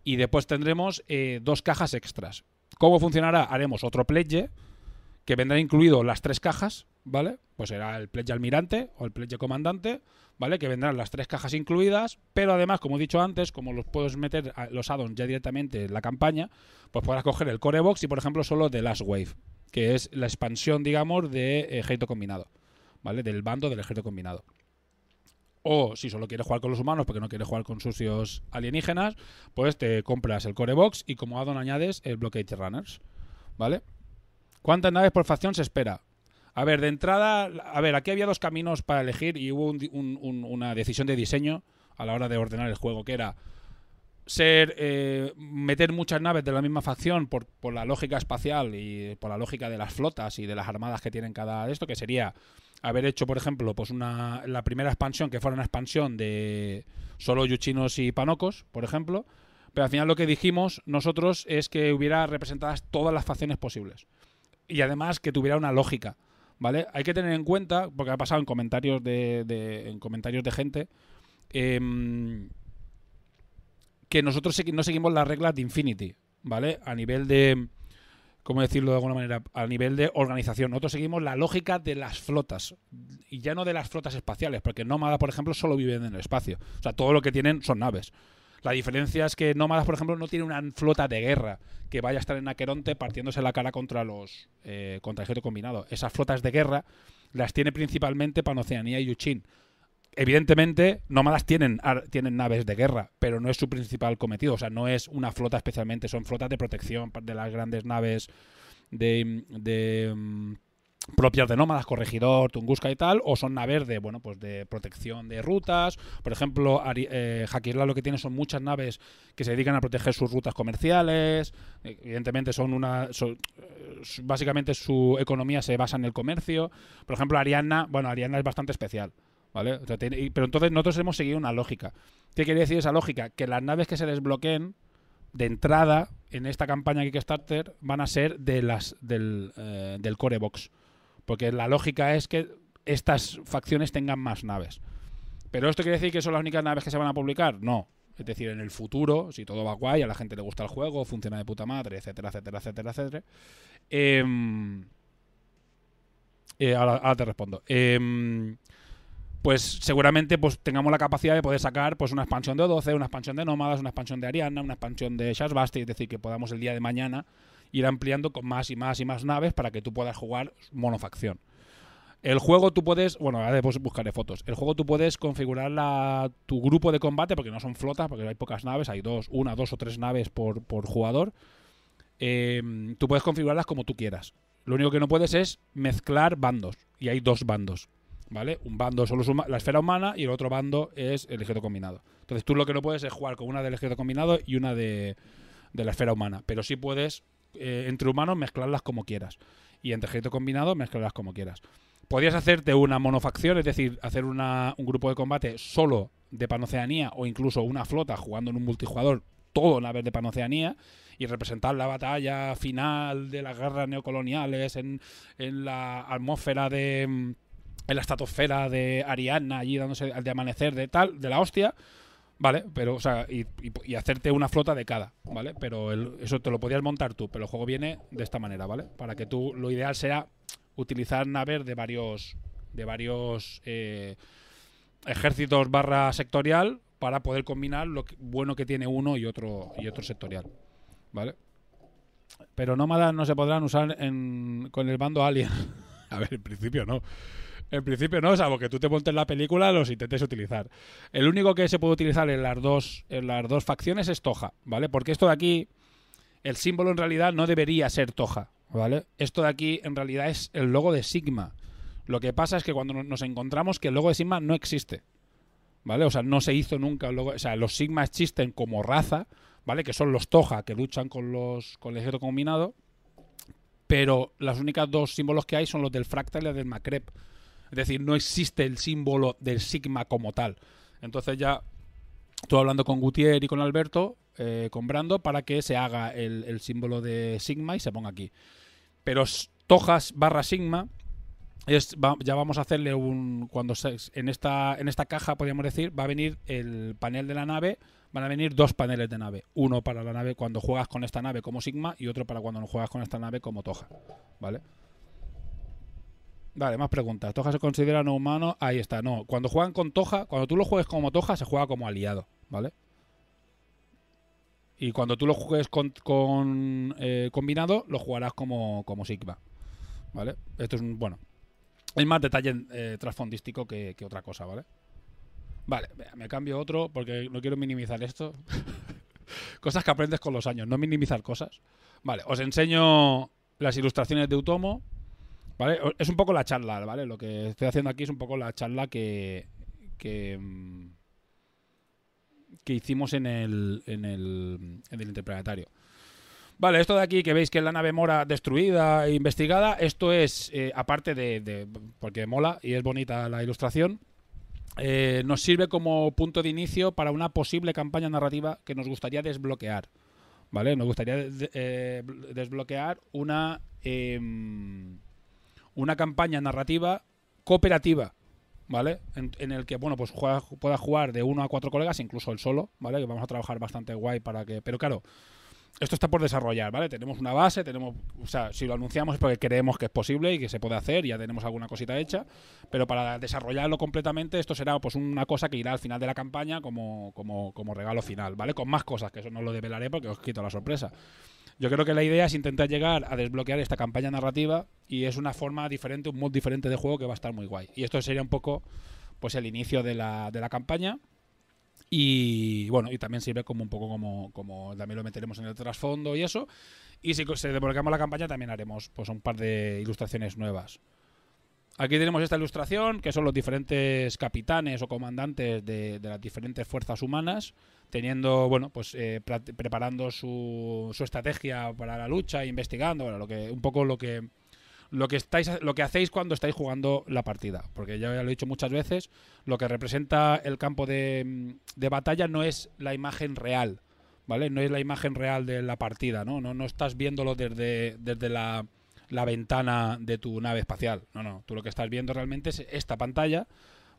Y después tendremos eh, dos cajas extras. ¿Cómo funcionará? Haremos otro pledge que vendrá incluido las tres cajas, ¿vale? Pues será el pledge almirante o el pledge comandante, ¿vale? Que vendrán las tres cajas incluidas, pero además, como he dicho antes, como los puedes meter los addons ya directamente en la campaña, pues podrás coger el Corebox y, por ejemplo, solo de Last Wave, que es la expansión, digamos, de ejército combinado, ¿vale? Del bando del ejército combinado. O si solo quieres jugar con los humanos porque no quieres jugar con sucios alienígenas, pues te compras el Core Box y como addon añades el Blockade Runners, ¿vale? ¿Cuántas naves por facción se espera? A ver, de entrada, a ver, aquí había dos caminos para elegir y hubo un, un, un, una decisión de diseño a la hora de ordenar el juego, que era ser eh, meter muchas naves de la misma facción por, por, la lógica espacial y por la lógica de las flotas y de las armadas que tienen cada de esto, que sería haber hecho, por ejemplo, pues una la primera expansión que fuera una expansión de solo yuchinos y panocos, por ejemplo, pero al final lo que dijimos nosotros es que hubiera representadas todas las facciones posibles y además que tuviera una lógica, ¿vale? Hay que tener en cuenta, porque ha pasado en comentarios de, en comentarios de gente, eh, que nosotros no seguimos las reglas de Infinity, ¿vale? A nivel de, ¿cómo decirlo de alguna manera? A nivel de organización. Nosotros seguimos la lógica de las flotas. Y ya no de las flotas espaciales, porque Nómada, por ejemplo, solo viven en el espacio. O sea, todo lo que tienen son naves. La diferencia es que Nómadas, por ejemplo, no tiene una flota de guerra que vaya a estar en Aqueronte partiéndose la cara contra los eh, contra el ejército combinado. Esas flotas de guerra las tiene principalmente Panoceanía y Yuchin. Evidentemente, Nómadas tienen, tienen naves de guerra, pero no es su principal cometido. O sea, no es una flota especialmente, son flotas de protección de las grandes naves de, mm, propias de nómadas, corregidor, Tunguska y tal, o son naves de, bueno, pues de protección de rutas. Por ejemplo, eh, lo que tiene son muchas naves que se dedican a proteger sus rutas comerciales. Evidentemente son una... Son, básicamente su economía se basa en el comercio. Por ejemplo, Ariana, bueno, Ariana es bastante especial. ¿Vale? pero entonces nosotros hemos seguido una lógica. ¿Qué quiere decir esa lógica? Que las naves que se desbloqueen de entrada en esta campaña Kickstarter van a ser de las del, eh, del core box. Porque la lógica es que estas facciones tengan más naves. ¿Pero esto quiere decir que son las únicas naves que se van a publicar? No. Es decir, en el futuro, si todo va guay, a la gente le gusta el juego, funciona de puta madre, etcétera, etcétera, etcétera, etcétera. Em, eh, ahora, te respondo. Em, pues seguramente pues tengamos la capacidad de poder sacar pues una expansión de 12, una expansión de Nómadas, una expansión de Ariana, una expansión de Shashbasti, es decir, que podamos el día de mañana ir ampliando con más y más y más naves para que tú puedas jugar monofacción. El juego tú puedes, bueno, ahora después buscaré fotos. El juego tú puedes configurar la, tu grupo de combate, porque no son flotas, porque hay pocas naves, hay dos, una, dos o tres naves por, jugador. Em, tú puedes configurarlas como tú quieras. Lo único que no puedes es mezclar bandos. Y hay dos bandos. ¿Vale? Un bando solo es la esfera humana y el otro bando es el ejército combinado. Entonces tú lo que no puedes es jugar con una del ejército combinado y una de, de la esfera humana. Pero sí puedes eh, entre humanos mezclarlas como quieras. Y entre ejército combinado mezclarlas como quieras. Podrías hacerte una monofacción, es decir, hacer un grupo de combate solo de Panoceanía o incluso una flota jugando en un multijugador, todo naves de Panoceanía, y representar la batalla final de las guerras neocoloniales en, en la atmósfera de. En la estratosfera de Ariana, allí dándose al de amanecer de tal, de la hostia Vale, pero, o sea, y, hacerte una flota de cada, ¿vale? Pero eso te lo podías montar tú, pero el juego viene de esta manera, ¿vale? Para que tú, lo ideal sea utilizar naves de varios, de varios eh, ejércitos barra sectorial para poder combinar lo bueno que tiene uno y otro, y otro sectorial, ¿vale? Pero nómadas no se podrán usar en, con el bando alien. A ver, en principio no. En principio no, salvo que tú te montes la película, los intentes utilizar. El único que se puede utilizar en las dos, las dos facciones es Toja, ¿vale? Porque esto de aquí, el símbolo en realidad no debería ser Toja, ¿vale? Esto de aquí en realidad es el logo de Sigma. Lo que pasa es que cuando nos encontramos que el logo de Sigma no existe, ¿vale? O sea, no se hizo nunca el logo, o sea, los Sigma existen como raza, ¿vale? Que son los Toja que luchan con los con el ejército combinado, pero las únicas dos símbolos que hay son los del Fractal y los del Macrep. Es decir, no existe el símbolo del sigma como tal. Entonces ya estoy hablando con Gutiérrez y con Alberto, eh, con Brando, para que se haga el, símbolo de sigma y se ponga aquí. Pero tojas barra sigma es, ya vamos a hacerle un cuando en esta en esta caja podríamos decir va a venir el panel de la nave van a venir dos paneles de nave uno para la nave cuando juegas con esta nave como sigma y otro para cuando no juegas con esta nave como toja vale Vale, más preguntas. ¿Toja se considera no humano? Ahí está, no. Cuando juegan con Toja, cuando tú lo juegues como Toja, se juega como aliado, ¿vale? Y cuando tú lo juegues con, eh, combinado, lo jugarás como, como Sigma. ¿Vale? Esto es un. Bueno. Es más detalle eh, trasfondístico que, que, otra cosa, ¿vale? Vale, me cambio otro porque no quiero minimizar esto. cosas que aprendes con los años, no minimizar cosas. Vale, os enseño las ilustraciones de Utomo ¿Vale? Es un poco la charla, ¿vale? Lo que estoy haciendo aquí es un poco la charla que. que, mm, hicimos en el, en el, en interplanetario. Vale, esto de aquí que veis que es la nave Mora destruida e investigada, esto es, eh, aparte de, porque mola y es bonita la ilustración, eh, nos sirve como punto de inicio para una posible campaña narrativa que nos gustaría desbloquear. ¿Vale? Nos gustaría eh, desbloquear una... Una campaña narrativa cooperativa, ¿vale? En, el que, bueno, pues pueda jugar de uno a cuatro colegas, incluso el solo, ¿vale? Que vamos a trabajar bastante guay para que... Pero claro, esto está por desarrollar, ¿vale? Tenemos una base, tenemos, o sea, si lo anunciamos es porque creemos que es posible y que se puede hacer, ya tenemos alguna cosita hecha, pero para desarrollarlo completamente esto será pues una cosa que irá al final de la campaña como, como, como regalo final, ¿vale? Con más cosas, que eso no lo develaré porque os quito la sorpresa. Yo creo que la idea es intentar llegar a desbloquear esta campaña narrativa y es una forma diferente, un modo diferente de juego que va a estar muy guay. Y esto sería un poco pues el inicio de la, de la campaña y bueno, y también sirve como un poco como, como también lo meteremos en el trasfondo y eso. Y si se desbloqueamos la campaña también haremos pues un par de ilustraciones nuevas. Aquí tenemos esta ilustración, que son los diferentes capitanes o comandantes de, las diferentes fuerzas humanas, teniendo, bueno, pues eh, preparando su, estrategia para la lucha, investigando, bueno, lo que, un poco lo que, lo que estáis lo que hacéis cuando estáis jugando la partida. Porque ya, lo he dicho muchas veces lo que representa el campo de, de, batalla no es la imagen real vale no es la imagen real de la partida no no, no estás viéndolo desde, desde la, la ventana de tu nave espacial. No no. Tú lo que estás viendo realmente es esta pantalla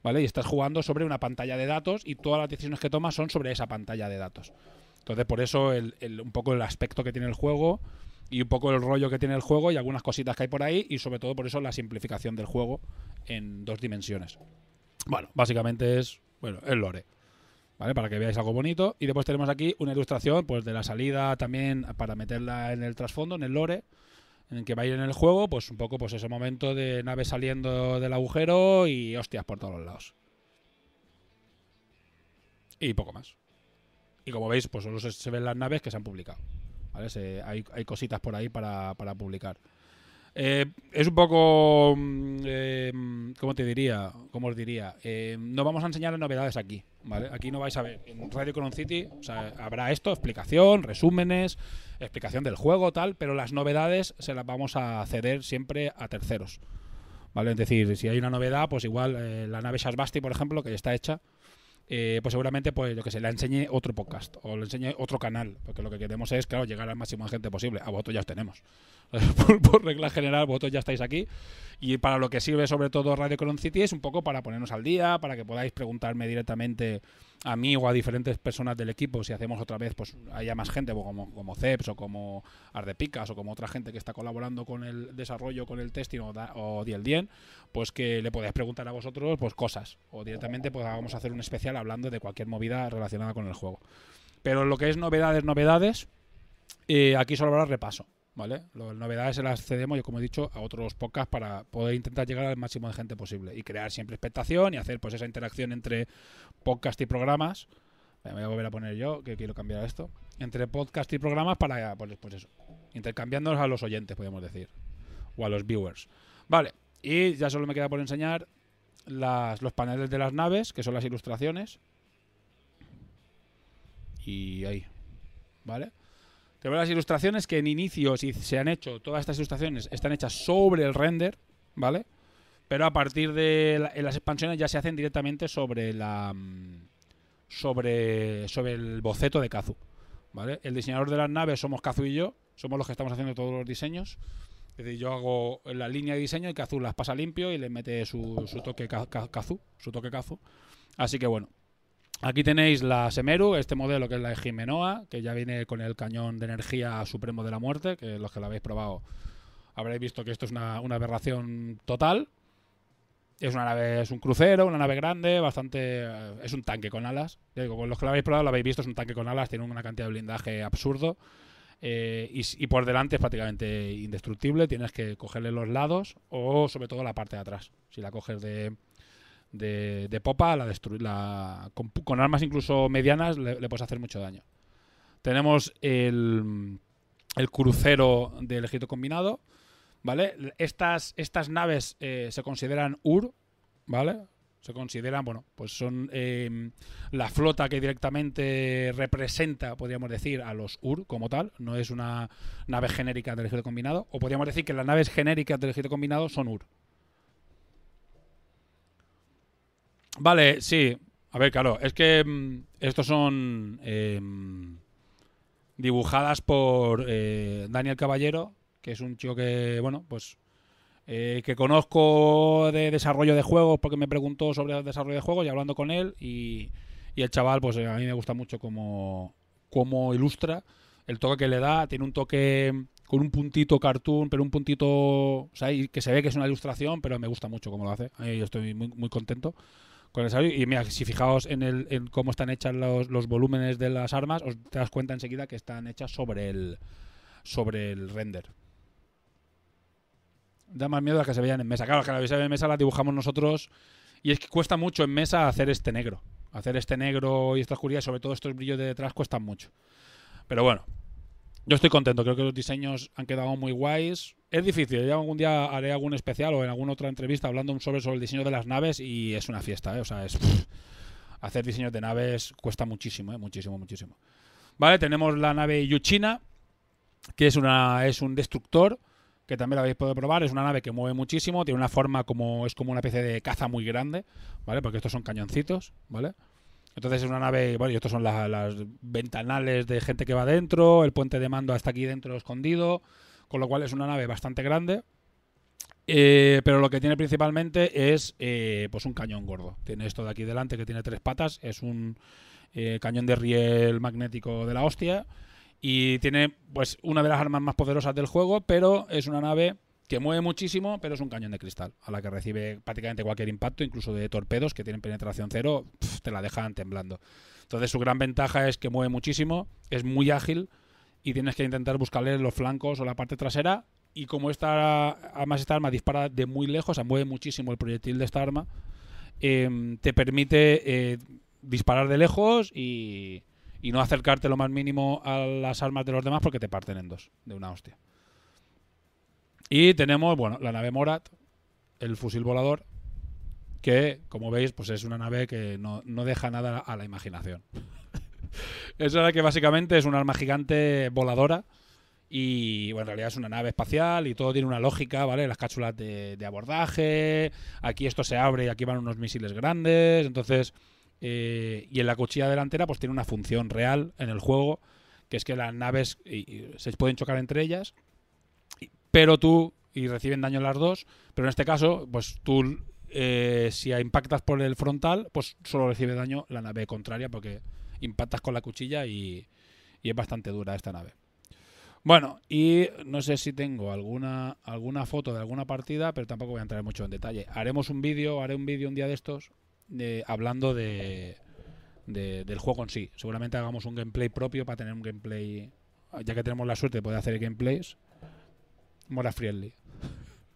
vale y estás jugando sobre una pantalla de datos y todas las decisiones que tomas son sobre esa pantalla de datos entonces por eso el, el, un poco el aspecto que tiene el juego y un poco el rollo que tiene el juego y algunas cositas que hay por ahí y sobre todo por eso la simplificación del juego en dos dimensiones. Bueno, básicamente es, bueno, el lore. ¿Vale? Para que veáis algo bonito. Y después tenemos aquí una ilustración pues de la salida también para meterla en el trasfondo, en el lore, en que va a ir en el juego, pues un poco pues ese momento de nave saliendo del agujero y hostias por todos los lados. Y poco más. Y como veis, pues solo se ven las naves que se han publicado hay, cositas por ahí para, publicar. Eh, es un poco, mm, eh, ¿cómo te diría? ¿Cómo os diría? Eh, no vamos a enseñar novedades aquí, ¿vale? Aquí no vais a ver. En Radio Coron City habrá esto, explicación, resúmenes, explicación del juego, tal, pero las novedades se las vamos a ceder siempre a terceros, ¿vale? Es decir, si hay una novedad, pues igual la nave Shasbasti, por ejemplo, que ya está hecha, eh, pues seguramente pues lo que se le enseñe otro podcast o le enseñe otro canal, porque lo que queremos es, claro, llegar al máximo de gente posible. A votos ya os tenemos. por, regla general, votos ya estáis aquí. Y para lo que sirve sobre todo Radio Colon City es un poco para ponernos al día, para que podáis preguntarme directamente a mí o a diferentes personas del equipo si hacemos otra vez, pues haya más gente, pues, como, como Ceps o como Ardepicas o como otra gente que está colaborando con el desarrollo, con el testing o, o Diel pues que le podáis preguntar a vosotros pues cosas. O directamente pues vamos a hacer un especial hablando de cualquier movida relacionada con el juego. Pero lo que es novedades, novedades, eh, aquí solo habrá repaso. ¿Vale? Las novedades se las cedemos, yo como he dicho, a otros podcasts para poder intentar llegar al máximo de gente posible y crear siempre expectación y hacer pues esa interacción entre podcast y programas. Me voy a volver a poner yo, que quiero cambiar esto. Entre podcast y programas para, pues, pues eso, intercambiándonos a los oyentes, podemos decir, o a los viewers. Vale, y ya solo me queda por enseñar las, los paneles de las naves, que son las ilustraciones. Y ahí, ¿vale? Te las ilustraciones que en inicio, se han hecho, todas estas ilustraciones están hechas sobre el render, ¿vale? Pero a partir de las expansiones ya se hacen directamente sobre la mm, sobre sobre el boceto de Kazu, ¿vale? El diseñador de las naves somos Kazu y yo, somos los que estamos haciendo todos los diseños. Es decir, yo hago la línea de diseño y Kazu las pasa limpio y le mete su, su toque Kazu, su toque Kazu. Así que bueno, Aquí tenéis la Semeru, este modelo que es la Jimenoa, que ya viene con el cañón de energía supremo de la muerte, que los que lo habéis probado habréis visto que esto es una, aberración total. Es una nave, es un crucero, una nave grande, bastante. es un tanque con alas. con los que lo habéis probado, lo habéis visto, es un tanque con alas, tiene una cantidad de blindaje absurdo. Eh, y, por delante es prácticamente indestructible. Tienes que cogerle los lados o sobre todo la parte de atrás. Si la coges de, de, popa, la, la con, armas incluso medianas le, puedes hacer mucho daño. Tenemos el, crucero del ejército combinado, ¿vale? Estas, estas naves eh, se consideran UR, ¿vale? Se consideran, bueno, pues son em, la flota que directamente representa, podríamos decir, a los UR como tal. No es una nave genérica del ejército combinado. O podríamos decir que las naves genéricas del ejército combinado son UR. Vale, sí. A ver, claro, es que mm, estos son em, dibujadas por eh, Daniel Caballero, que es un chico que, bueno, pues eh, que conozco de desarrollo de juegos porque me preguntó sobre el desarrollo de juegos y hablando con él y, el chaval, pues a mí me gusta mucho como, como ilustra el toque que le da, tiene un toque con un puntito cartoon, pero un puntito, o sea, que se ve que es una ilustración, pero me gusta mucho cómo lo hace. Yo estoy muy, muy contento con el Y mira, si fijaos en, el, en cómo están hechas los, los, volúmenes de las armas, os te das cuenta enseguida que están hechas sobre el, sobre el render. Da más miedo a que se vean en mesa. Claro, que la visión en mesa la dibujamos nosotros y es que cuesta mucho en mesa hacer este negro. Hacer este negro y esta oscuridad, sobre todo estos brillos de detrás, cuestan mucho. Pero bueno, yo estoy contento, creo que los diseños han quedado muy guays. Es difícil, ya algún día haré algún especial o en alguna otra entrevista hablando sobre, sobre el diseño de las naves y es una fiesta, ¿eh? O sea, es... hacer diseños de naves cuesta muchísimo, ¿eh? Muchísimo, muchísimo. Vale, tenemos la nave Yuchina, que es, una, es un destructor, que también lo habéis podido probar. Es una nave que mueve muchísimo, tiene una forma como... es como una especie de caza muy grande, ¿vale? Porque estos son cañoncitos, ¿vale? Entonces es una nave, bueno, y estos son las ventanales de gente que va dentro, el puente de mando hasta aquí dentro escondido, con lo cual es una nave bastante grande. Eh, pero lo que tiene principalmente es eh, pues un cañón gordo. Tiene esto de aquí delante que tiene tres patas, es un eh, cañón de riel magnético de la hostia y tiene pues una de las armas más poderosas del juego, pero es una nave que mueve muchísimo, pero es un cañón de cristal, a la que recibe prácticamente cualquier impacto, incluso de torpedos que tienen penetración cero, te la dejan temblando. Entonces su gran ventaja es que mueve muchísimo, es muy ágil y tienes que intentar buscarle los flancos o la parte trasera. Y como esta, además esta arma dispara de muy lejos, o sea, mueve muchísimo el proyectil de esta arma, em, te permite eh, disparar de lejos y, y no acercarte lo más mínimo a las armas de los demás porque te parten en dos, de una hostia. Y tenemos, bueno, la nave Morat, el fusil volador, que, como veis, pues es una nave que no, deja nada a la imaginación. Es una que básicamente es un arma gigante voladora y bueno, en realidad es una nave espacial y todo tiene una lógica, ¿vale? Las cápsulas de, abordaje, aquí esto se abre y aquí van unos misiles grandes, entonces... Eh, y en la cuchilla delantera pues tiene una función real en el juego, que es que las naves se pueden chocar entre ellas pero tú, y reciben daño las dos, pero en este caso, pues tú, eh, si impactas por el frontal, pues solo recibe daño la nave contraria porque impactas con la cuchilla y, es bastante dura esta nave. Bueno, y no sé si tengo alguna, alguna foto de alguna partida, pero tampoco voy a entrar mucho en detalle. Haremos un vídeo, haré un vídeo un día de estos, de, hablando de, del juego en sí. Seguramente hagamos un gameplay propio para tener un gameplay, ya que tenemos la suerte de poder hacer gameplays, Mora Friendly.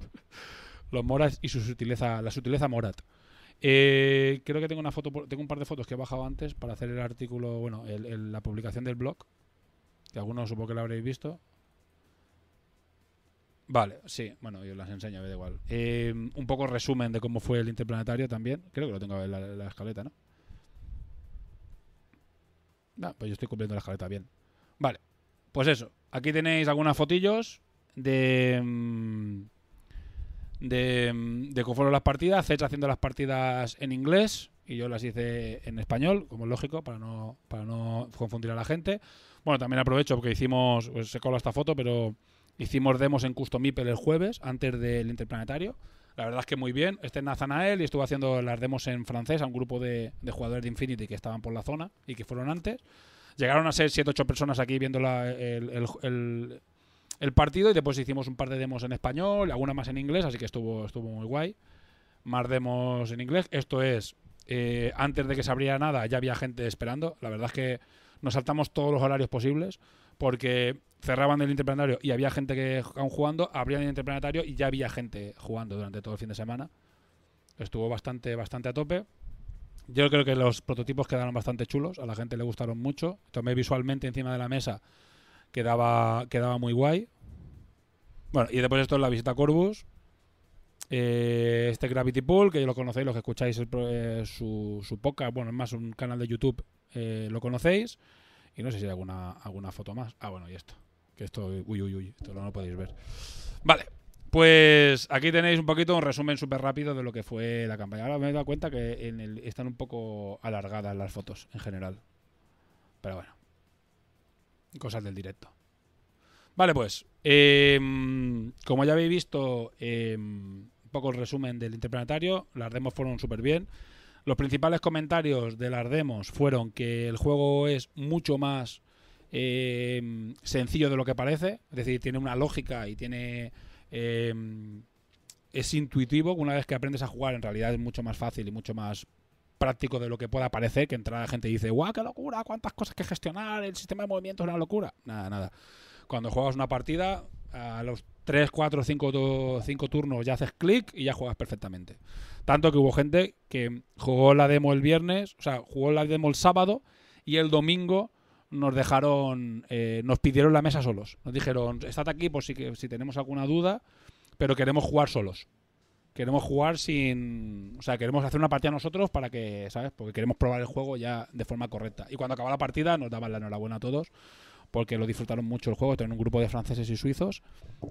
Los moras y su sutileza, la sutileza Morat. Eh, creo que tengo una foto, tengo un par de fotos que he bajado antes para hacer el artículo, bueno, la publicación del blog. Que algunos supongo que lo habréis visto. Vale, sí, bueno, yo las enseño, da igual. Eh, un poco resumen de cómo fue el interplanetario también. Creo que lo tengo en la, escaleta, ¿no? No, pues yo estoy cumpliendo la escaleta bien. Vale, pues eso. Aquí tenéis algunas fotillos de, mm, de, de cómo fueron las partidas. Zech haciendo las partidas en inglés y yo las hice en español, como es lógico, para no, para no confundir a la gente. Bueno, también aprovecho porque hicimos, pues se cola esta foto, pero hicimos demos en Custom el jueves, antes del Interplanetario. La verdad es que muy bien. Este es Nathanael y estuvo haciendo las demos en francés a un grupo de, jugadores de Infinity que estaban por la zona y que fueron antes. Llegaron a ser 7-8 personas aquí viendo la, el partido y después hicimos un par de demos en español, y alguna más en inglés, así que estuvo, estuvo muy guay. Más demos en inglés. Esto es, eh, antes de que se abriera nada, ya había gente esperando. La verdad es que nos saltamos todos los horarios posibles porque cerraban el interplanetario y había gente que aún jugando, abrían el interplanetario y ya había gente jugando durante todo el fin de semana. Estuvo bastante, bastante a tope. Yo creo que los prototipos quedaron bastante chulos, a la gente le gustaron mucho. Tomé visualmente encima de la mesa quedaba, quedaba muy guay. Bueno, y después esto es la visita a Corvus. Eh, este Gravity Pool, que ya lo conocéis, los que escucháis eh, su, su podcast, bueno, es más un canal de YouTube, eh, lo conocéis. Y no sé si hay alguna, alguna foto más. Ah, bueno, y esto. Que esto, uy, uy, uy, esto no lo podéis ver. Vale, pues aquí tenéis un poquito un resumen súper rápido de lo que fue la campaña. Ahora me he dado cuenta que en el, están un poco alargadas las fotos en general. Pero bueno. Cosas del directo. Vale, pues, em, como ya habéis visto, em, un poco el resumen del interplanetario, las demos fueron súper bien. Los principales comentarios de las demos fueron que el juego es mucho más eh, sencillo de lo que parece. Es decir, tiene una lógica y tiene. es intuitivo. Una vez que aprendes a jugar, en realidad es mucho más fácil y mucho más práctico de lo que pueda parecer. Que entrar la gente y dice, ¡guau, qué locura! ¿Cuántas cosas que gestionar? El sistema de movimiento es una locura. Nada, nada. Cuando juegas una partida, a los 3, 4, 5, 5 turnos ya haces clic y ya juegas perfectamente. Tanto que hubo gente que jugó la demo el viernes, o sea, jugó la demo el sábado y el domingo nos dejaron, eh, nos pidieron la mesa solos. Nos dijeron, estad aquí por si, que, si tenemos alguna duda, pero queremos jugar solos. Queremos jugar sin... O sea, queremos hacer una partida nosotros para que, ¿sabes? Porque queremos probar el juego ya de forma correcta. Y cuando acaba la partida nos daban la enhorabuena a todos porque lo disfrutaron mucho el juego. Tienen un grupo de franceses y suizos.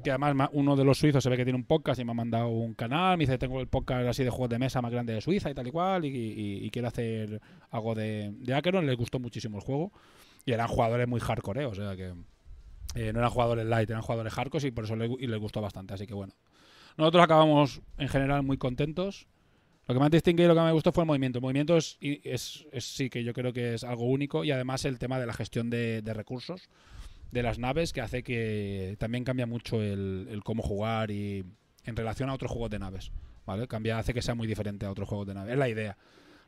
Que además uno de los suizos se ve que tiene un podcast y me ha mandado un canal. Me dice, tengo el podcast así de juegos de mesa más grande de Suiza y tal y cual. Y, y- y quiere hacer algo de, de. Les gustó muchísimo el juego. Y eran jugadores muy hardcore, ¿eh? o sea que eh, no eran jugadores light, eran jugadores hardcore y por eso le- y les gustó bastante. Así que bueno. Nosotros acabamos en general muy contentos. Lo que más distingue y lo que me gustó fue el movimiento. El movimiento es, es, es sí que yo creo que es algo único y además el tema de la gestión de, recursos de las naves que hace que también cambia mucho el, cómo jugar y en relación a otros juegos de naves. ¿Vale? Cambia, hace que sea muy diferente a otros juegos de naves. Es la idea.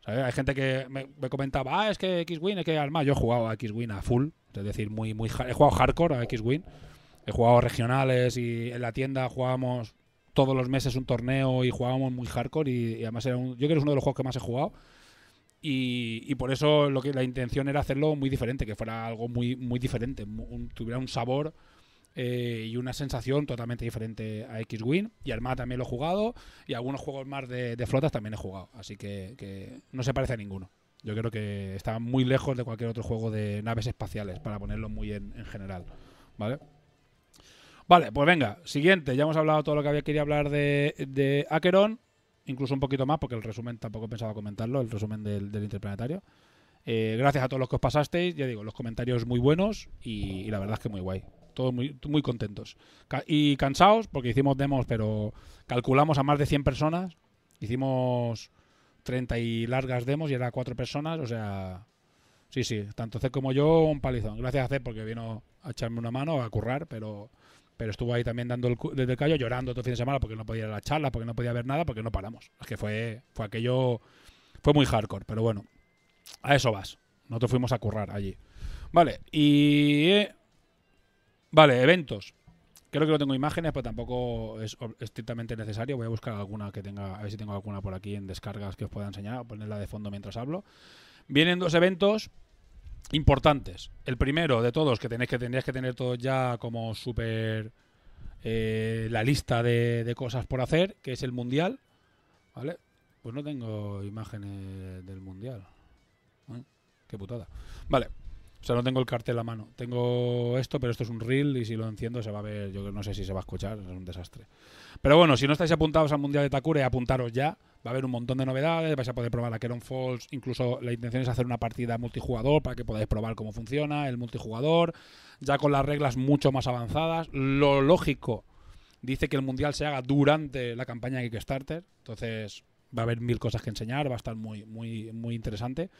Hay gente que me, me comentaba, ah, es que X-Wing, es que además yo he jugado a X-Wing a full, es decir, muy, muy, he jugado hardcore a X-Wing, he jugado regionales y en la tienda jugábamos todos los meses un torneo y jugábamos muy hardcore y, y además era un- yo creo que es uno de los juegos que más he jugado y, y por eso lo que la intención era hacerlo muy diferente, que fuera algo muy muy diferente, un- tuviera un sabor eh, y una sensación totalmente diferente a X-Wing y Armada también lo he jugado y algunos juegos más de, de flotas también he jugado, así que, que no se parece a ninguno. Yo creo que está muy lejos de cualquier otro juego de naves espaciales, para ponerlo muy en, en general. ¿Vale? Vale, pues venga, siguiente. Ya hemos hablado todo lo que había quería hablar de, de Acheron, incluso un poquito más, porque el resumen tampoco pensaba comentarlo, el resumen del, interplanetario. Eh, gracias a todos los que os pasasteis, ya digo, los comentarios muy buenos y, la verdad es que muy guay. Todos muy, muy contentos. Y cansados, porque hicimos demos, pero calculamos a más de 100 personas. Hicimos 30 y largas demos y era cuatro personas, o sea, sí, sí, tanto Zed como yo, un palizón. Gracias a Zed porque vino a echarme una mano, a currar, pero, pero estuvo ahí también dando el, desde el callo, llorando todo fin de semana porque no podía ir a la charla, porque no podía ver nada, porque no paramos. Es que fue, fue aquello, fue muy hardcore, pero bueno, a eso vas. Nosotros fuimos a currar allí. Vale, y... eh, Vale, eventos. Creo que no tengo imágenes, pero tampoco es estrictamente necesario. Voy a buscar alguna que tenga, a ver si tengo alguna por aquí en descargas que os pueda enseñar, ponerla de fondo mientras hablo. Vienen dos eventos importantes. El primero de todos, que tenéis que tendríais que tener todos ya como súper eh, la lista de, cosas por hacer, que es el mundial. ¿Vale? Pues no tengo imágenes del mundial. Qué putada. Vale. O sea, no tengo el cartel a mano. Tengo esto, pero esto es un reel y si lo enciendo se va a ver, yo no sé si se va a escuchar, es un desastre. Pero bueno, si no estáis apuntados al Mundial de Takure, apuntaros ya. Va a haber un montón de novedades, vais a poder probar la Keron Falls. Incluso la intención es hacer una partida multijugador para que podáis probar cómo funciona el multijugador, ya con las reglas mucho más avanzadas. Lo lógico dice que el Mundial se haga durante la campaña de Kickstarter, entonces va a haber mil cosas que enseñar, va a estar muy, muy, muy interesante.